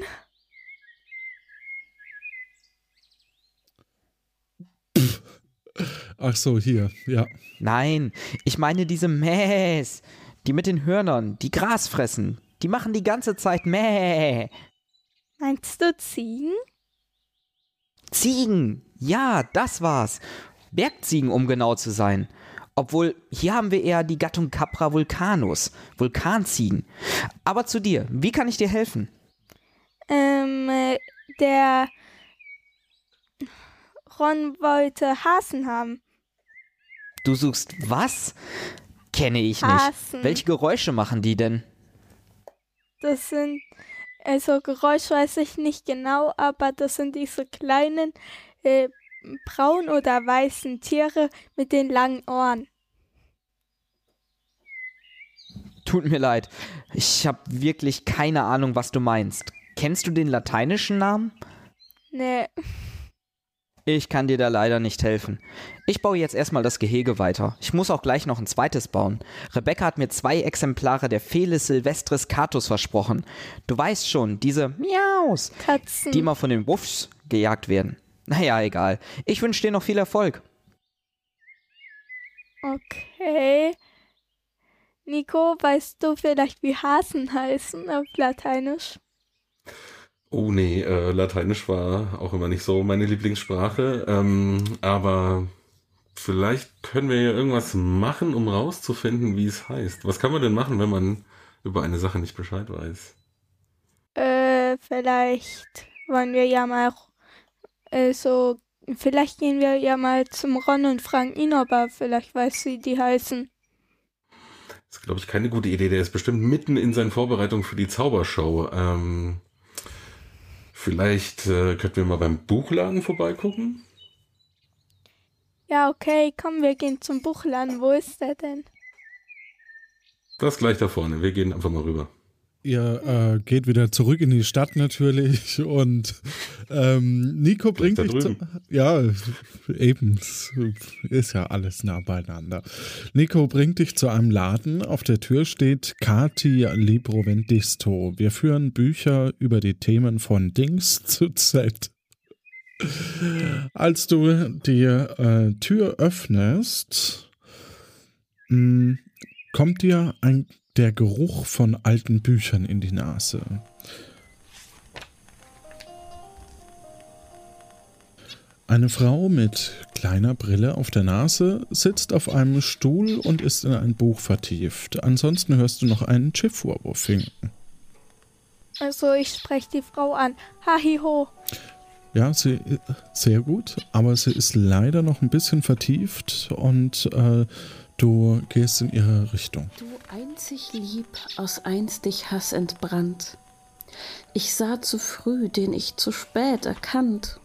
Ach so, hier, ja. Nein, ich meine diese Mähs, die mit den Hörnern, die Gras fressen. Die machen die ganze Zeit Mäh. Meinst du Ziegen? Ziegen, ja, das war's. Bergziegen, um genau zu sein. Obwohl, hier haben wir eher die Gattung Capra vulcanus, Vulkanziegen. Aber zu dir, wie kann ich dir helfen? Ähm, äh, der Ron wollte Hasen haben. Du suchst was? Kenne ich nicht. Hasen. Welche Geräusche machen die denn? Das sind, also Geräusch weiß ich nicht genau, aber das sind diese kleinen äh, braun oder weißen Tiere mit den langen Ohren. Tut mir leid. Ich habe wirklich keine Ahnung, was du meinst. Kennst du den lateinischen Namen? Nee, Ich kann dir da leider nicht helfen. Ich baue jetzt erstmal das Gehege weiter. Ich muss auch gleich noch ein zweites bauen. Rebecca hat mir zwei Exemplare der Felis silvestris catus versprochen. Du weißt schon, diese Miaus, Katzen. die immer von den Wuffs gejagt werden. Naja, egal. Ich wünsche dir noch viel Erfolg. okay. Nico, weißt du vielleicht, wie Hasen heißen auf Lateinisch? Oh nee, äh, Lateinisch war auch immer nicht so meine Lieblingssprache. Ähm, aber vielleicht können wir ja irgendwas machen, um rauszufinden, wie es heißt. Was kann man denn machen, wenn man über eine Sache nicht Bescheid weiß? Äh, vielleicht wollen wir ja mal äh, so, vielleicht gehen wir ja mal zum Ron und fragen ihn, ob er vielleicht weiß, wie die heißen. Das ist, glaube ich, keine gute Idee. Der ist bestimmt mitten in seinen Vorbereitungen für die Zaubershow. Ähm, vielleicht äh, könnten wir mal beim Buchladen vorbeigucken. Ja, okay, komm, wir gehen zum Buchladen. Wo ist der denn? Das gleich da vorne. Wir gehen einfach mal rüber. Ihr äh, geht wieder zurück in die Stadt natürlich und ähm, Nico bringt dich zu. Ja, eben. Ist ja alles nah beieinander. Nico bringt dich zu einem Laden. Auf der Tür steht Kati Libro Vendisto. Wir führen Bücher über die Themen von Dings zu Z. Als du die äh, Tür öffnest, mh, kommt dir ein, der Geruch von alten Büchern in die Nase. Eine Frau mit kleiner Brille auf der Nase sitzt auf einem Stuhl und ist in ein Buch vertieft. Ansonsten hörst du noch einen Chihuahua hinken. Also, ich spreche die Frau an. Hahiho. Ja, sie sehr gut, aber sie ist leider noch ein bisschen vertieft und äh, du gehst in ihre Richtung. Du einzig lieb, aus einstig Hass entbrannt. Ich sah zu früh, den ich zu spät erkannt.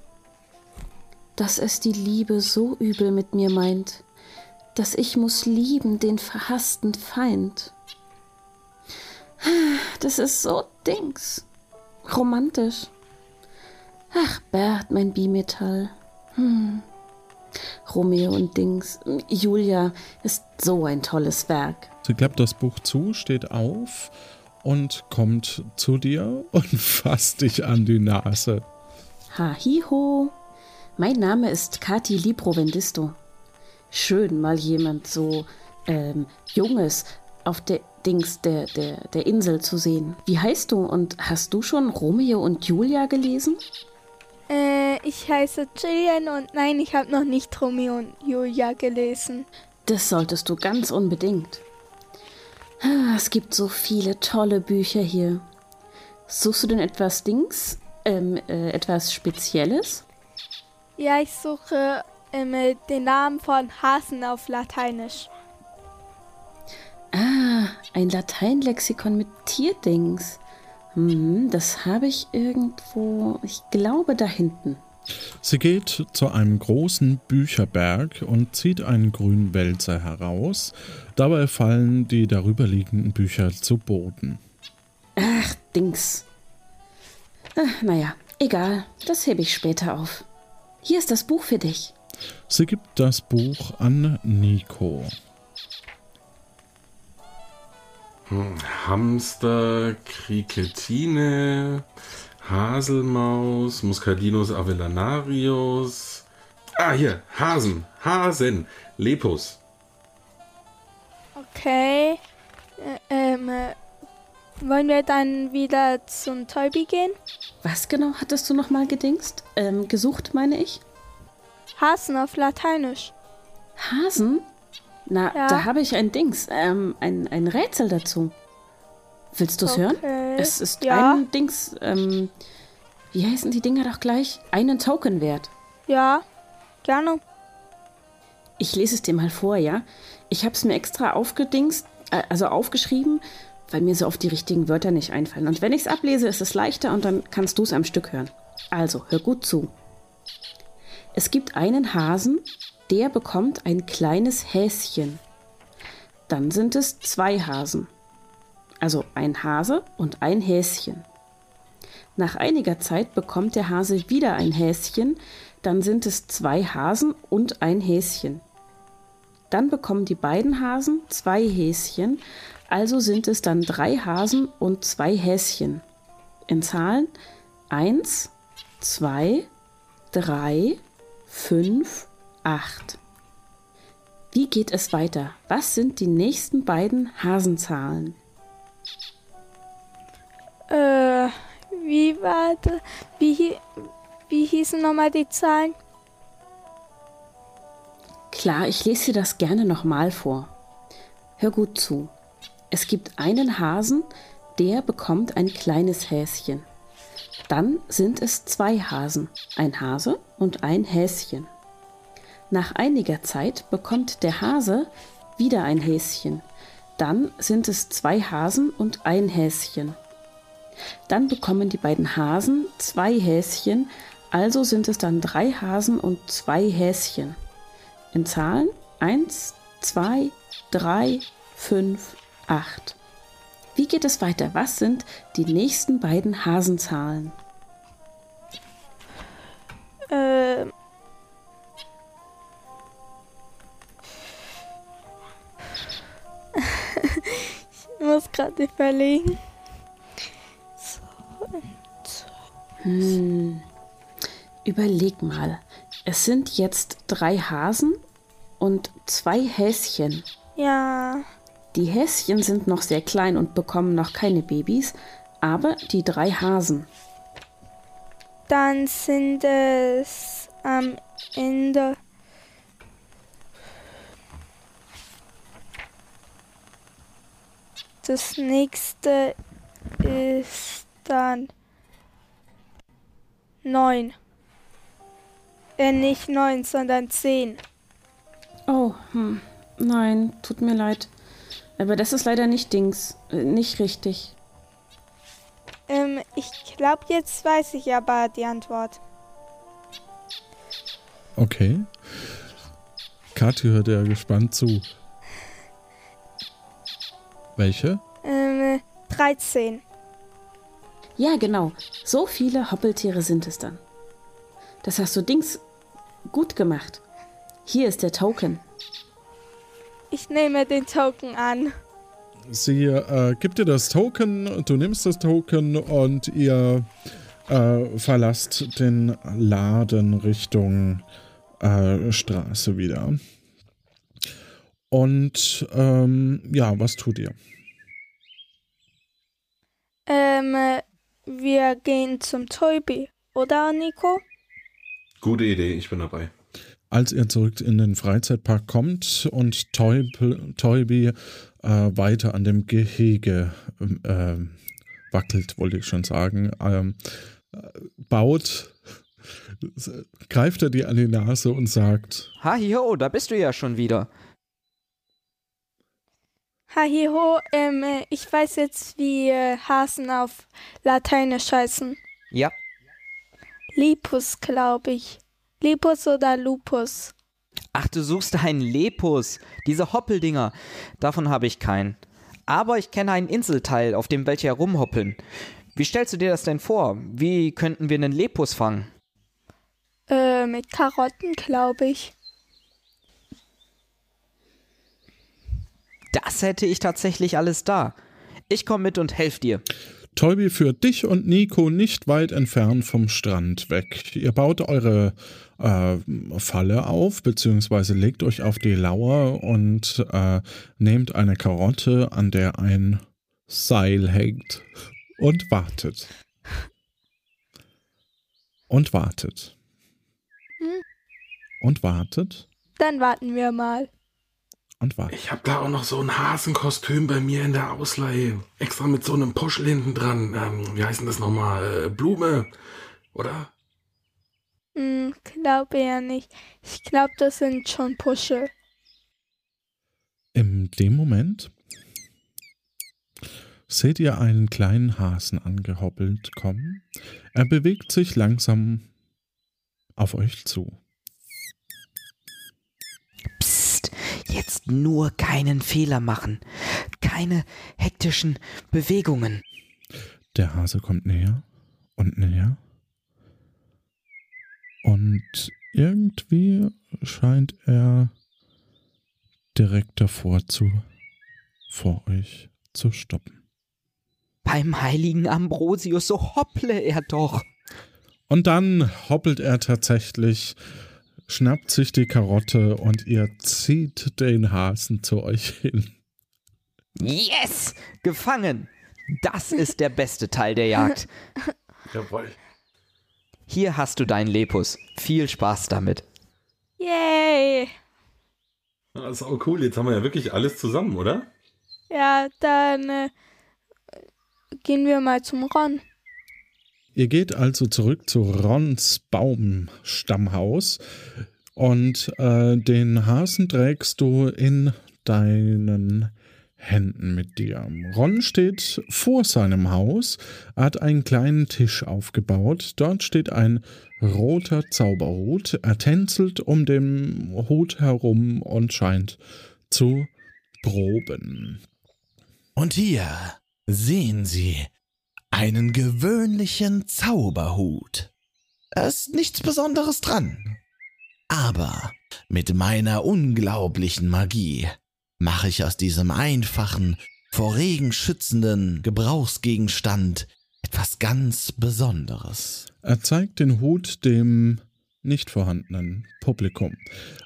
Dass es die Liebe so übel mit mir meint, dass ich muss lieben den verhassten Feind. Das ist so Dings. Romantisch. Ach, Bert, mein Bimetall. Hm. Romeo und Dings. Julia ist so ein tolles Werk. Sie klappt das Buch zu, steht auf und kommt zu dir und fasst dich an die Nase. Ha, hiho. Mein Name ist Kati Librovendisto. Schön, mal jemand so ähm, Junges auf der Dings der, der, der Insel zu sehen. Wie heißt du und hast du schon Romeo und Julia gelesen? Äh, ich heiße Jillian und nein, ich habe noch nicht Romeo und Julia gelesen. Das solltest du ganz unbedingt. Ah, Es gibt so viele tolle Bücher hier. Suchst du denn etwas Dings? Ähm, äh, etwas Spezielles? Ja, ich suche ähm, äh, den Namen von Hasen auf Lateinisch. Ah, ein Lateinlexikon mit Tierdings. Hm, das habe ich irgendwo, ich glaube da hinten. Sie geht zu einem großen Bücherberg und zieht einen grünen Wälzer heraus. Dabei fallen die darüberliegenden Bücher zu Boden. Ach, Dings. Ah, naja, egal, das hebe ich später auf. Hier ist das Buch für dich. Sie gibt das Buch an Nico. Hamster, Kriketine, Haselmaus, Muscadinus avellanarius. Ah, hier, Hasen, Hasen, Lepus. Okay. Äh, ähm, äh, wollen wir dann wieder zum Toby gehen? Was genau hattest du nochmal gedingst? Ähm, gesucht, meine ich? Hasen auf Lateinisch. Hasen? Na, Ja. da habe ich ein Dings, ähm, ein, ein Rätsel dazu. Willst du es hören? Okay. Es ist Ja. ein Dings, ähm, wie heißen die Dinger doch gleich? Einen Token wert. Ja, gerne. Ich lese es dir mal vor, ja? Ich habe es mir extra aufgedingst, äh, also aufgeschrieben, weil mir so oft die richtigen Wörter nicht einfallen. Und wenn ich es ablese, ist es leichter und dann kannst du es am Stück hören. Also, hör gut zu. Es gibt einen Hasen, der bekommt ein kleines Häschen. Dann sind es zwei Hasen. Also ein Hase und ein Häschen. Nach einiger Zeit bekommt der Hase wieder ein Häschen, dann sind es zwei Hasen und ein Häschen. Dann bekommen die beiden Hasen zwei Häschen, also sind es dann drei Hasen und zwei Häschen. In Zahlen 1, 2, 3, 5, 8. Wie geht es weiter? Was sind die nächsten beiden Hasenzahlen? Äh, wie war das? Wie, wie hießen nochmal die Zahlen? Klar, ich lese dir das gerne nochmal vor. Hör gut zu. Es gibt einen Hasen, der bekommt ein kleines Häschen. Dann sind es zwei Hasen, ein Hase und ein Häschen. Nach einiger Zeit bekommt der Hase wieder ein Häschen. Dann sind es zwei Hasen und ein Häschen. Dann bekommen die beiden Hasen zwei Häschen, also sind es dann drei Hasen und zwei Häschen. In Zahlen 1, 2, 3, 5, 8. Wie geht es weiter? Was sind die nächsten beiden Hasenzahlen? Äh, ich muss gerade überlegen. Hm. Überleg mal. Es sind jetzt drei Hasen und zwei Häschen. Ja, Die Häschen sind noch sehr klein und bekommen noch keine Babys, aber die drei Hasen. dann sind es am Ende. Das nächste ist dann neun. Äh, nicht neun, sondern zehn. Oh, hm. Nein, tut mir leid. Aber das ist leider nicht Dings, äh, nicht richtig. Ähm, ich glaube, jetzt weiß ich aber die Antwort. Okay. Kathi hört ja gespannt zu. Welche? Ähm, 13. Ja, genau. So viele Hoppeltiere sind es dann. Das hast du Dings gut gemacht. Hier ist der Token. Ich nehme den Token an. sie äh, gibt dir das Token, du nimmst das Token und ihr äh, verlasst den Laden Richtung äh, Straße wieder. Und ähm, ja, was tut ihr? Ähm, äh, wir gehen zum Toby, oder Nico? Gute Idee, ich bin dabei. Als ihr zurück in den Freizeitpark kommt und Toby äh, weiter an dem Gehege äh, wackelt, wollte ich schon sagen, ähm, baut, greift er dir an die Nase und sagt: Hi ho, da bist du ja schon wieder. Hi ho, ähm, äh, ich weiß jetzt, wie äh, Hasen auf Lateinisch heißen. Ja. Lipus, glaube ich. Lipus oder Lupus? Ach, du suchst einen Lepus. Diese Hoppeldinger. Davon habe ich keinen. Aber ich kenne einen Inselteil, auf dem welche herumhoppeln. Wie stellst du dir das denn vor? Wie könnten wir einen Lepus fangen? Äh, mit Karotten, glaube ich. Das hätte ich tatsächlich alles da. Ich komme mit und helfe dir. Tolbi führt dich und Nico nicht weit entfernt vom Strand weg. Ihr baut eure äh, Falle auf, beziehungsweise legt euch auf die Lauer und äh, nehmt eine Karotte, an der ein Seil hängt und wartet. Und wartet. Hm? Und wartet. Dann warten wir mal. Und wartet. Ich habe da auch noch so ein Hasenkostüm bei mir in der Ausleihe. Extra mit so einem Puschel hinten dran. Ähm, wie heißt denn das nochmal? Äh, Blume, oder? Hm, glaube ja nicht. Ich glaube, das sind schon Puschel. In dem Moment seht ihr einen kleinen Hasen angehoppelt kommen. Er bewegt sich langsam auf euch zu. Jetzt nur keinen Fehler machen. Keine hektischen Bewegungen. Der Hase kommt näher und näher und irgendwie scheint er direkt davor zu, vor euch zu stoppen. Beim heiligen Ambrosius, so hopple er doch. Und dann hoppelt er tatsächlich, schnappt sich die Karotte und ihr zieht den Hasen zu euch hin. Yes! Gefangen! Das ist der beste Teil der Jagd. Jawohl. Hier hast du deinen Lepus. Viel Spaß damit. Yay! Das ist auch cool. Jetzt haben wir ja wirklich alles zusammen, oder? Ja, dann äh, gehen wir mal zum Ron. Ihr geht also zurück zu Rons Baumstammhaus und äh, den Hasen trägst du in deinen Händen mit dir. Ron steht vor seinem Haus, hat einen kleinen Tisch aufgebaut. Dort steht ein roter Zauberhut. Er tänzelt um den Hut herum und scheint zu proben. Und hier sehen Sie einen gewöhnlichen Zauberhut. Da ist nichts Besonderes dran. Aber mit meiner unglaublichen Magie mache ich aus diesem einfachen, vor Regen schützenden Gebrauchsgegenstand etwas ganz Besonderes. Er zeigt den Hut dem nicht vorhandenen Publikum.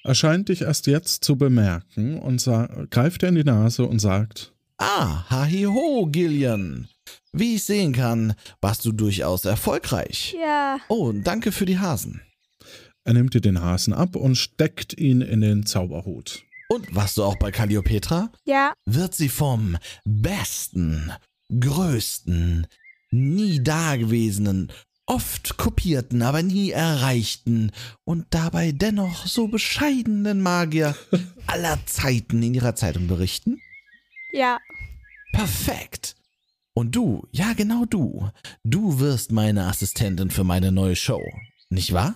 Er scheint dich erst jetzt zu bemerken und greift dir in die Nase und sagt: Ah, hahiho, Gillian. Wie ich sehen kann, warst du durchaus erfolgreich. Ja. Oh, danke für die Hasen. Er nimmt dir den Hasen ab und steckt ihn in den Zauberhut. Und warst du auch bei Calliopetra? Ja. Wird sie vom besten, größten, nie dagewesenen, oft kopierten, aber nie erreichten und dabei dennoch so bescheidenen Magier aller Zeiten in ihrer Zeitung berichten? Ja. Perfekt. Und du, ja genau du, du wirst meine Assistentin für meine neue Show, nicht wahr?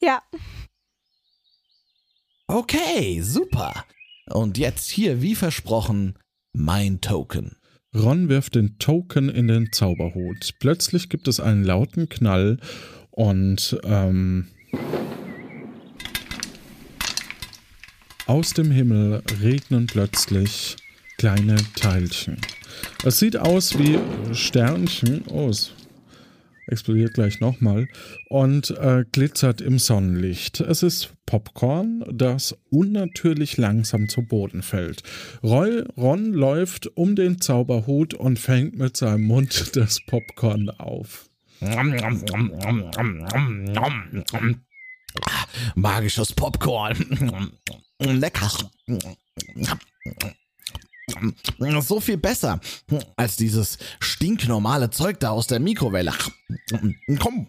Ja. Okay, super. Und jetzt hier, wie versprochen, mein Token. Ron wirft den Token in den Zauberhut. Plötzlich gibt es einen lauten Knall und ähm, aus dem Himmel regnen plötzlich kleine Teilchen. Es sieht aus wie Sternchen. Oh, es explodiert gleich nochmal und äh, glitzert im Sonnenlicht. Es ist Popcorn, das unnatürlich langsam zu Boden fällt. Roy, Ron läuft um den Zauberhut und fängt mit seinem Mund das Popcorn auf. Magisches Popcorn. Lecker. So viel besser als dieses stinknormale Zeug da aus der Mikrowelle. Komm,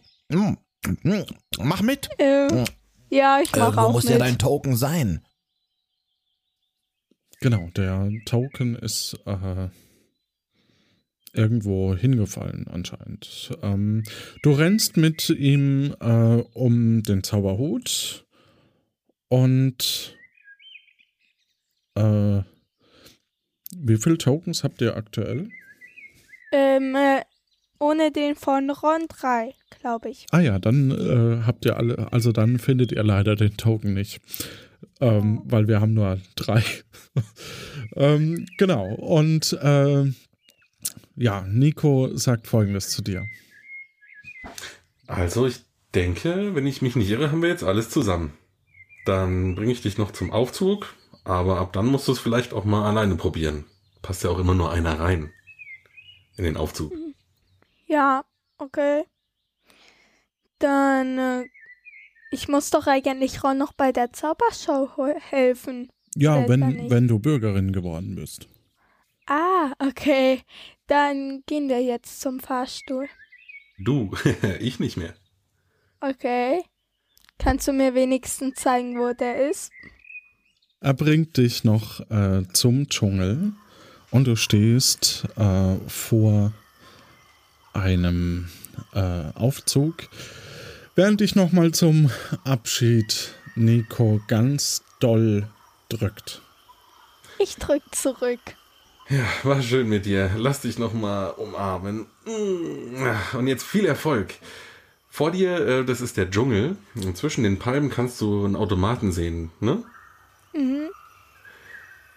mach mit. Äh, ja, ich mach Irgendwo auch muss mit. ja dein Token sein. Genau, der Token ist äh, irgendwo hingefallen anscheinend. Ähm, du rennst mit ihm äh, um den Zauberhut und äh, wie viele Tokens habt ihr aktuell? Ähm, äh, ohne den von Ron 3, glaube ich. Ah ja, dann äh, habt ihr alle, also dann findet ihr leider den Token nicht. Ähm, weil wir haben nur drei. ähm, genau. Und äh, ja, Nico sagt folgendes zu dir. Also, ich denke, wenn ich mich nicht irre, haben wir jetzt alles zusammen. Dann bringe ich dich noch zum Aufzug, aber ab dann musst du es vielleicht auch mal alleine probieren. Passt ja auch immer nur einer rein. In den Aufzug. Ja, okay. Dann, äh, ich muss doch eigentlich Ron noch bei der Zaubershow ho- helfen. Ja, wenn, wenn du Bürgerin geworden bist. Ah, okay. Dann gehen wir jetzt zum Fahrstuhl. Du, ich nicht mehr. Okay. Kannst du mir wenigstens zeigen, wo der ist? Er bringt dich noch äh, zum Dschungel und du stehst äh, vor einem äh, Aufzug, während dich nochmal zum Abschied Nico ganz doll drückt. Ich drück zurück. Ja, war schön mit dir. Lass dich noch mal umarmen. Mm, Und jetzt viel Erfolg. Vor dir, äh, das ist der Dschungel. Und zwischen den Palmen kannst du einen Automaten sehen, ne? Mhm.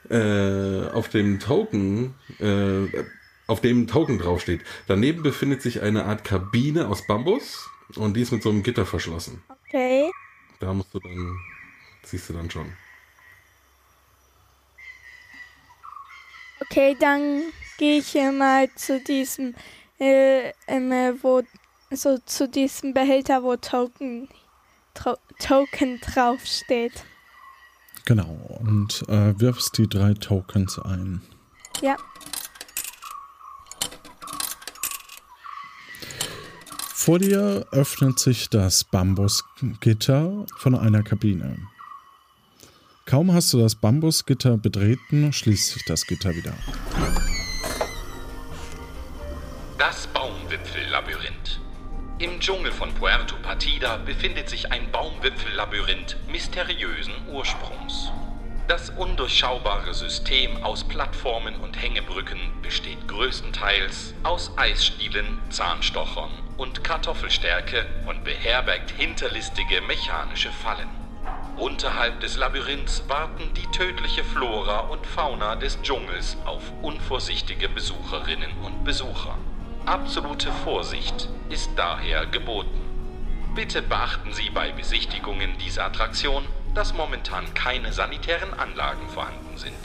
Äh, auf dem Token, äh, auf dem Token draufsteht. Daneben befindet sich eine Art Kabine aus Bambus und die ist mit so einem Gitter verschlossen. Okay. Da musst du dann, siehst du dann schon. Okay, dann gehe ich hier mal zu diesem, äh, äh, wo, so zu diesem Behälter, wo Token, Tro Token draufsteht. Genau, und äh, wirfst die drei Tokens ein. Ja. Vor dir öffnet sich das Bambusgitter von einer Kabine. Kaum hast du das Bambusgitter betreten, schließt sich das Gitter wieder. Im Dschungel von Puerto Partida befindet sich ein Baumwipfellabyrinth mysteriösen Ursprungs. Das undurchschaubare System aus Plattformen und Hängebrücken besteht größtenteils aus Eisstielen, Zahnstochern und Kartoffelstärke und beherbergt hinterlistige mechanische Fallen. Unterhalb des Labyrinths warten die tödliche Flora und Fauna des Dschungels auf unvorsichtige Besucherinnen und Besucher. Absolute Vorsicht ist daher geboten. Bitte beachten Sie bei Besichtigungen dieser Attraktion, dass momentan keine sanitären Anlagen vorhanden sind.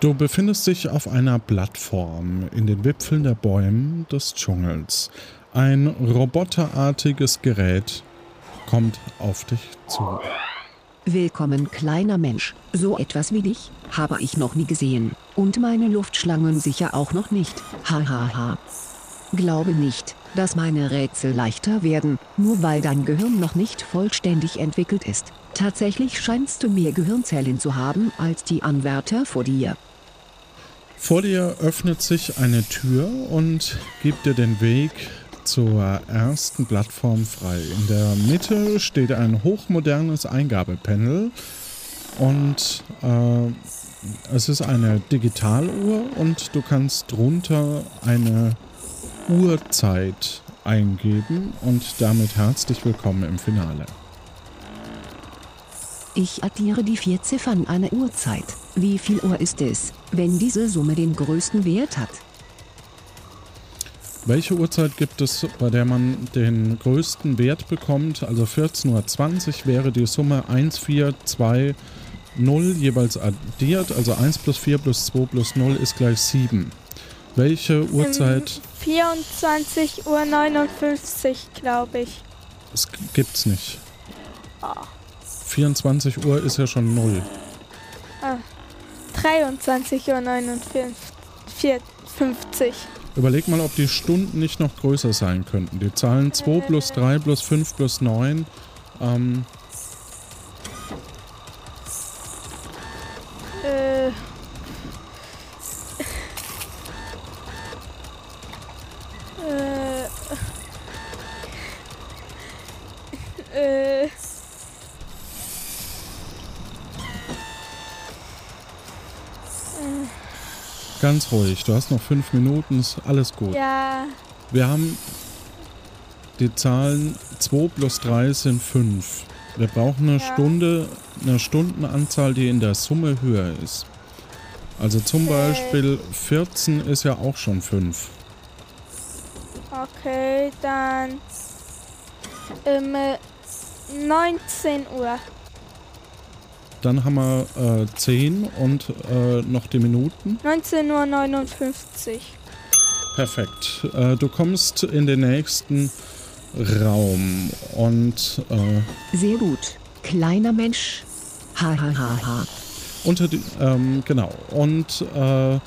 Du befindest dich auf einer Plattform in den Wipfeln der Bäume des Dschungels. Ein roboterartiges Gerät kommt auf dich zu. Willkommen, kleiner Mensch. So etwas wie dich habe ich noch nie gesehen. Und meine Luftschlangen sicher auch noch nicht. Hahaha. Ha, ha. Glaube nicht, dass meine Rätsel leichter werden, nur weil dein Gehirn noch nicht vollständig entwickelt ist. Tatsächlich scheinst du mehr Gehirnzellen zu haben als die Anwärter vor dir. Vor dir öffnet sich eine Tür und gibt dir den Weg zur ersten Plattform frei. In der Mitte steht ein hochmodernes Eingabepanel und äh, es ist eine Digitaluhr und du kannst drunter eine Uhrzeit eingeben und damit herzlich willkommen im Finale. Ich addiere die vier Ziffern einer Uhrzeit. Wie viel Uhr ist es, wenn diese Summe den größten Wert hat? Welche Uhrzeit gibt es, bei der man den größten Wert bekommt? Also 14.20 Uhr wäre die Summe 1, 4, 2, 0 jeweils addiert. Also 1 plus 4 plus 2 plus 0 ist gleich 7. Welche Uhrzeit? 24 Uhr 59, glaube ich. Das gibt's nicht. Ah. 24 Uhr ist ja schon 0. Ah. 23 Uhr 59. Überleg mal, ob die Stunden nicht noch größer sein könnten. Die Zahlen 2 plus 3 plus 5 plus 9. Ähm, ganz ruhig. Du hast noch 5 Minuten, ist alles gut. Ja. Wir haben die Zahlen 2 plus 3 sind 5. Wir brauchen eine Ja. Stunde, eine Stundenanzahl, die in der Summe höher ist. Also zum Beispiel 14 ist ja auch schon 5. Okay, dann. Ähm, äh, 19 Uhr. Dann haben wir äh, 10 und äh, noch die Minuten. 19 Uhr 59. Perfekt. Äh, du kommst in den nächsten Raum und äh, Sehr gut. Kleiner Mensch. Ha ha ha ha. unter die, ähm, genau. Und äh,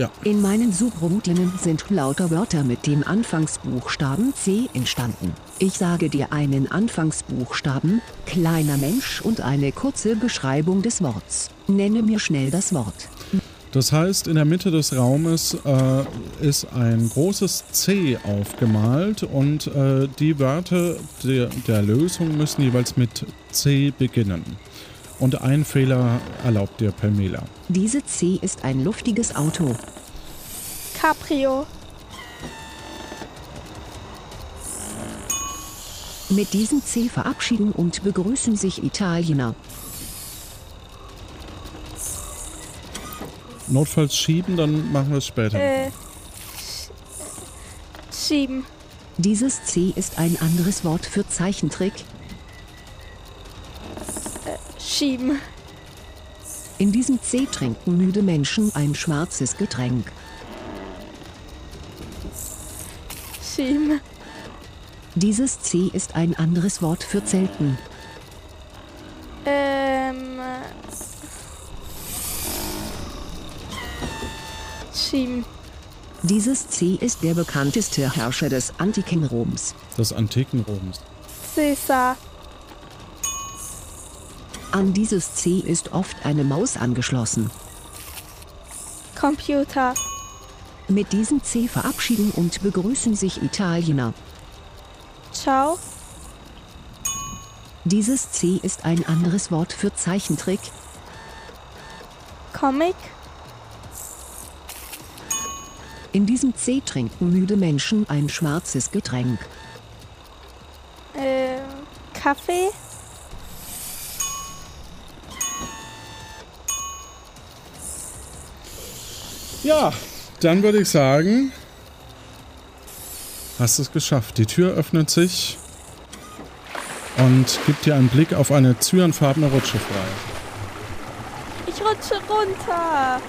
ja, In meinen Suchroutinen sind lauter Wörter mit dem Anfangsbuchstaben C entstanden. Ich sage dir einen Anfangsbuchstaben, kleiner Mensch und eine kurze Beschreibung des Worts. Nenne mir schnell das Wort. das heißt, in der Mitte des Raumes äh, ist ein großes C aufgemalt und äh, die Wörter der, der Lösung müssen jeweils mit C beginnen. Und ein Fehler erlaubt dir Pamela. Diese C ist ein luftiges Auto. Caprio. Mit diesem C verabschieden und begrüßen sich Italiener. Notfalls schieben, dann machen wir es später. Äh. Schieben. Dieses C ist ein anderes Wort für Zeichentrick. Schieben. In diesem C trinken müde Menschen ein schwarzes Getränk. Schieben. Dieses C ist ein anderes Wort für Zelten. Ähm. Schieben. Dieses C ist der bekannteste Herrscher des antiken Roms. Des antiken Roms. Caesar. An dieses C ist oft eine Maus angeschlossen. Computer. Mit diesem C verabschieden und begrüßen sich Italiener. Ciao. Dieses C ist ein anderes Wort für Zeichentrick. Comic. In diesem C trinken müde Menschen ein schwarzes Getränk. Ähm. Kaffee. Ja, dann würde ich sagen, hast es geschafft. Die Tür öffnet sich und gibt dir einen Blick auf eine zyanfarbene Rutsche frei. Ich rutsche runter.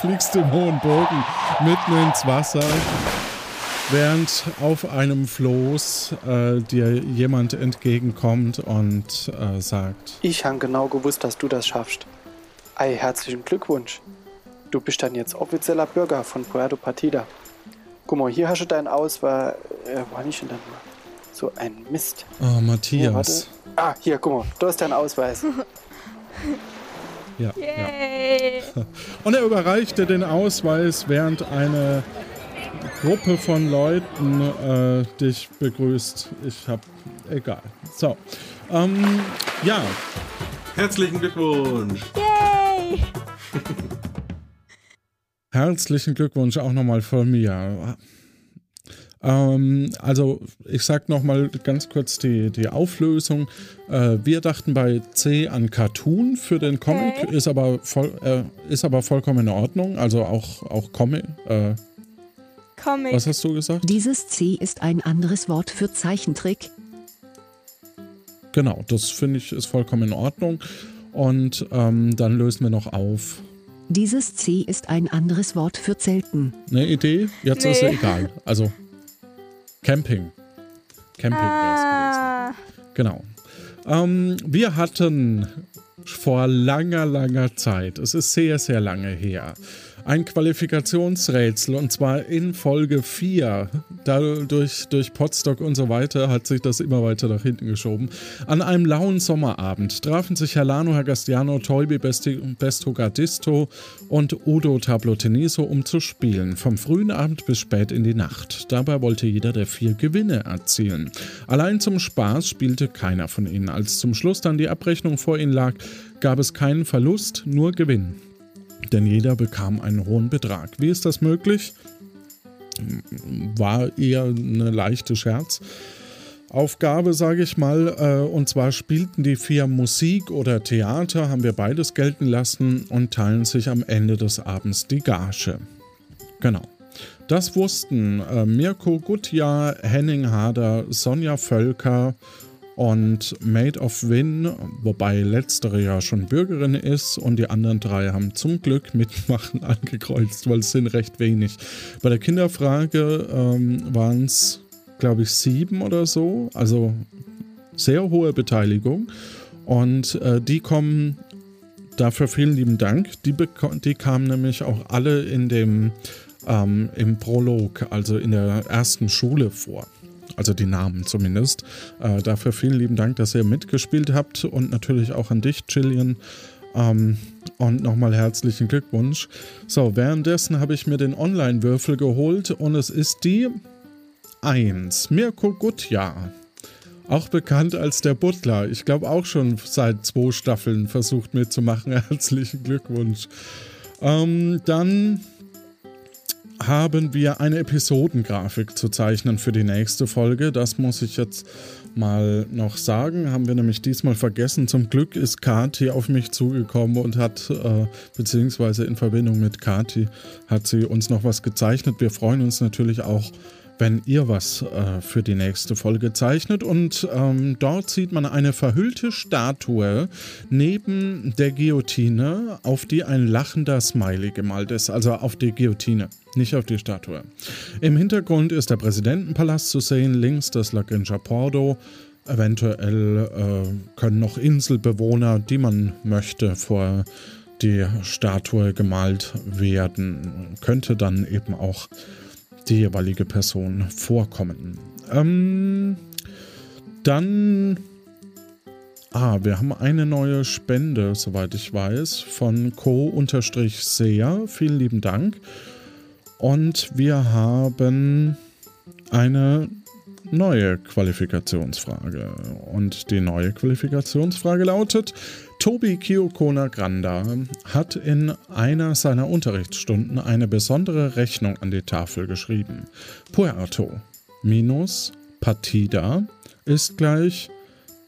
Fliegst im hohen Bogen mitten ins Wasser, während auf einem Floß äh, dir jemand entgegenkommt und äh, sagt, Ich habe genau gewusst, dass du das schaffst. Ei, herzlichen Glückwunsch. Du bist dann jetzt offizieller Bürger von Puerto Partida. Guck mal, hier hast du deinen Ausweis. Äh, wo hab ich denn dann mal? So ein Mist. oh Matthias. warte. Ah, hier, guck mal, da ist dein Ausweis. Ja, ja. Yay. Und er überreicht dir den Ausweis, während eine Gruppe von Leuten äh, dich begrüßt. Ich hab. Egal. So. Ähm, ja. Herzlichen Glückwunsch. Yay. Herzlichen Glückwunsch auch nochmal von mir. Ähm, also ich sag nochmal ganz kurz die, die Auflösung. Äh, wir dachten bei C an Cartoon für den Comic, okay. ist, aber voll, äh, ist aber vollkommen in Ordnung. Also auch, auch Comic. Äh, Comic. Was hast du gesagt? Dieses C ist ein anderes Wort für Zeichentrick. Genau, das finde ich ist vollkommen in Ordnung. Und ähm, dann lösen wir noch auf. Dieses C ist ein anderes Wort für Zelten. Eine Idee? Jetzt nee. ist es egal. Also Camping. Camping ah. wäre es gewesen. Genau. Ähm, wir hatten vor langer, langer Zeit, es ist sehr, sehr lange her, ein Qualifikationsrätsel und zwar in Folge 4. Dadurch durch Potstock und so weiter hat sich das immer weiter nach hinten geschoben. An einem lauen Sommerabend trafen sich Herr Lano, Herr Gastiano, Tolbi, Besto Gardisto und Udo Tabloteniso, um zu spielen. Vom frühen Abend bis spät in die Nacht. Dabei wollte jeder der vier Gewinne erzielen. Allein zum Spaß spielte keiner von ihnen. Als zum Schluss dann die Abrechnung vor ihnen lag, gab es keinen Verlust, nur Gewinn denn jeder bekam einen hohen Betrag. Wie ist das möglich? War eher eine leichte Scherzaufgabe, sage ich mal. Äh, und zwar spielten die vier Musik oder Theater, haben wir beides gelten lassen und teilen sich am Ende des Abends die Gage. Genau. Das wussten äh, Mirko Gutjahr, Henning Hader, Sonja Völker und Maid of Win, wobei letztere ja schon Bürgerin ist und die anderen drei haben zum Glück mitmachen angekreuzt, weil es sind recht wenig. Bei der Kinderfrage ähm, waren es, glaube ich, sieben oder so, also sehr hohe Beteiligung. Und äh, die kommen dafür vielen lieben Dank. Die, die kamen nämlich auch alle in dem ähm, im Prolog, also in der ersten Schule vor also die Namen zumindest. Äh, dafür vielen lieben Dank, dass ihr mitgespielt habt und natürlich auch an dich, Jillian. Ähm, und nochmal herzlichen Glückwunsch. So, währenddessen habe ich mir den Online-Würfel geholt und es ist die 1. Mirko Gutjahr. Auch bekannt als der Butler. Ich glaube auch schon seit zwei Staffeln versucht mitzumachen. Herzlichen Glückwunsch. Ähm, dann haben wir eine Episodengrafik zu zeichnen für die nächste Folge. Das muss ich jetzt mal noch sagen. Haben wir nämlich diesmal vergessen. Zum Glück ist Kati auf mich zugekommen und hat, äh, beziehungsweise in Verbindung mit Kati, hat sie uns noch was gezeichnet. Wir freuen uns natürlich auch wenn ihr was äh, für die nächste Folge zeichnet. Und ähm, dort sieht man eine verhüllte Statue neben der Guillotine, auf die ein lachender Smiley gemalt ist. Also auf die Guillotine, nicht auf die Statue. Im Hintergrund ist der Präsidentenpalast zu sehen, links das La Grinja Pordo. Eventuell äh, können noch Inselbewohner, die man möchte, vor die Statue gemalt werden. Könnte dann eben auch die jeweilige Person vorkommen. Ähm, dann. Ah, wir haben eine neue Spende, soweit ich weiß, von co-sea. Vielen lieben Dank. Und wir haben eine neue Qualifikationsfrage. Und die neue Qualifikationsfrage lautet: Tobi Kiyokona Granda hat in einer seiner Unterrichtsstunden eine besondere Rechnung an die Tafel geschrieben. Puerto minus Partida ist gleich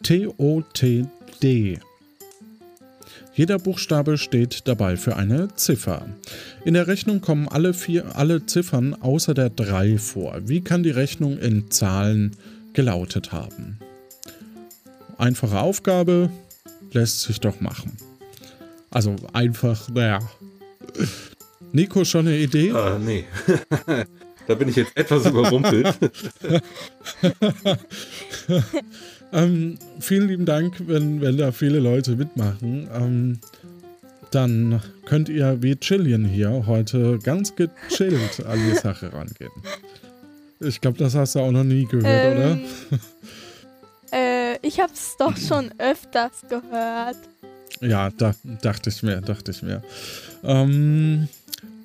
TOTD. Jeder Buchstabe steht dabei für eine Ziffer. In der Rechnung kommen alle, vier, alle Ziffern außer der 3 vor. Wie kann die Rechnung in Zahlen gelautet haben? Einfache Aufgabe, lässt sich doch machen. Also einfach, naja. Nico, schon eine Idee? Ah, nee. da bin ich jetzt etwas überrumpelt. ähm, vielen lieben Dank, wenn, wenn da viele Leute mitmachen. Ähm, dann könnt ihr wie Chillian hier heute ganz gechillt an die Sache rangehen. Ich glaube, das hast du auch noch nie gehört, ähm, oder? Äh, ich hab's doch schon öfters gehört. Ja, da, dachte ich mir, dachte ich mir. Ähm,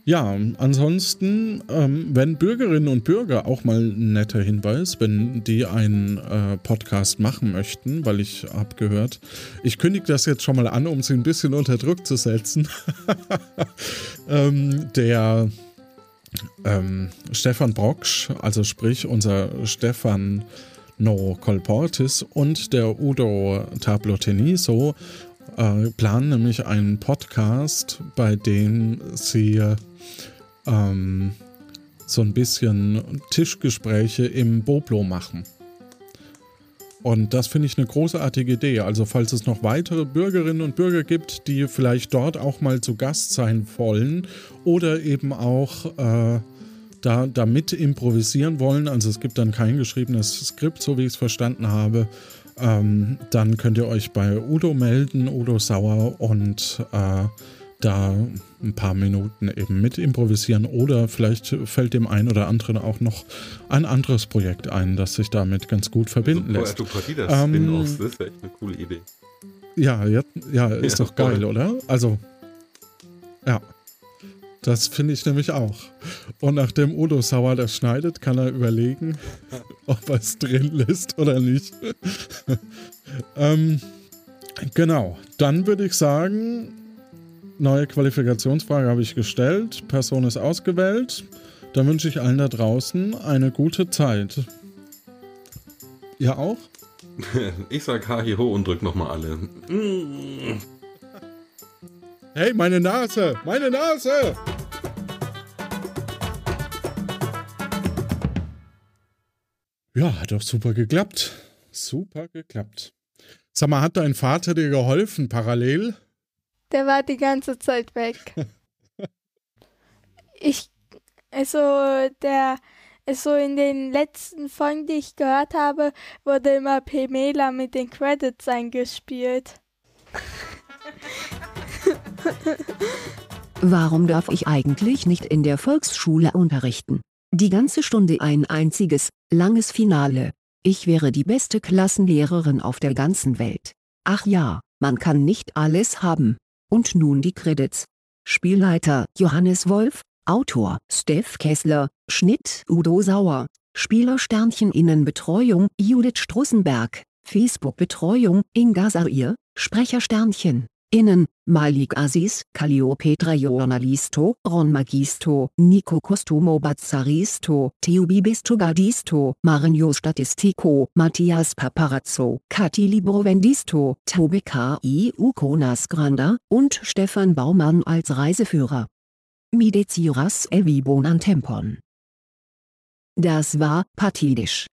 Ja, ansonsten, ähm, wenn Bürgerinnen und Bürger auch mal ein netter Hinweis, wenn die einen äh, Podcast machen möchten, weil ich habe gehört, ich kündige das jetzt schon mal an, um sie ein bisschen unter Druck zu setzen. ähm, der ähm, Stefan Brocksch, also sprich unser Stefan No Colportis und der Udo Tabloteniso äh, planen nämlich einen Podcast, bei dem sie ähm, so ein bisschen Tischgespräche im Boblo machen. Und das finde ich eine großartige Idee. Also falls es noch weitere Bürgerinnen und Bürger gibt, die vielleicht dort auch mal zu Gast sein wollen oder eben auch äh, da, mit improvisieren wollen, also es gibt dann kein geschriebenes Skript, so wie ich es verstanden habe, ähm, dann könnt ihr euch bei Udo melden, Udo Sauer, und äh, da ein paar Minuten eben mit improvisieren oder vielleicht fällt dem einen oder anderen auch noch ein anderes Projekt ein, das sich damit ganz gut verbinden lässt. Du das ähm, das ist echt eine coole Idee. Ja, ja, ja ist ja, doch geil, voll. oder? Also, ja. Das finde ich nämlich auch. Und nachdem Udo Sauer das schneidet, kann er überlegen, ob er es drin lässt oder nicht. ähm, genau, dann würde ich sagen, neue Qualifikationsfrage habe ich gestellt, Person ist ausgewählt. Dann wünsche ich allen da draußen eine gute Zeit. Ihr auch? Ich sag ha, hi, ho und drück nochmal alle. Hey, meine Nase! Meine Nase! Ja, hat doch super geklappt. Super geklappt. Sag mal, hat dein Vater dir geholfen parallel? Der war die ganze Zeit weg. ich, also, der, also in den letzten Folgen, die ich gehört habe, wurde immer Pamela mit den Credits eingespielt. Warum darf ich eigentlich nicht in der Volksschule unterrichten? Die ganze Stunde ein einziges, langes Finale. Ich wäre die beste Klassenlehrerin auf der ganzen Welt. Ach ja, man kann nicht alles haben. Und nun die Credits. Spielleiter Johannes Wolf, Autor Steff Kessler, Schnitt Udo Sauer, Spielersternchen Innenbetreuung Judith Strussenberg, Facebook-Betreuung Inga Sair, Sprechersternchen Innen, Malik Aziz, Calliopetra Journalisto, Ron Magisto, Nico Costumo Bazzaristo, Theo Bibisto Gadisto, Marinho Statistico, Matthias Paparazzo, Kati Librovendisto, Tobe K.I. Ukonas Granda und Stefan Baumann als Reiseführer. Mideciras Evi Bonantempon. Das war pathidisch.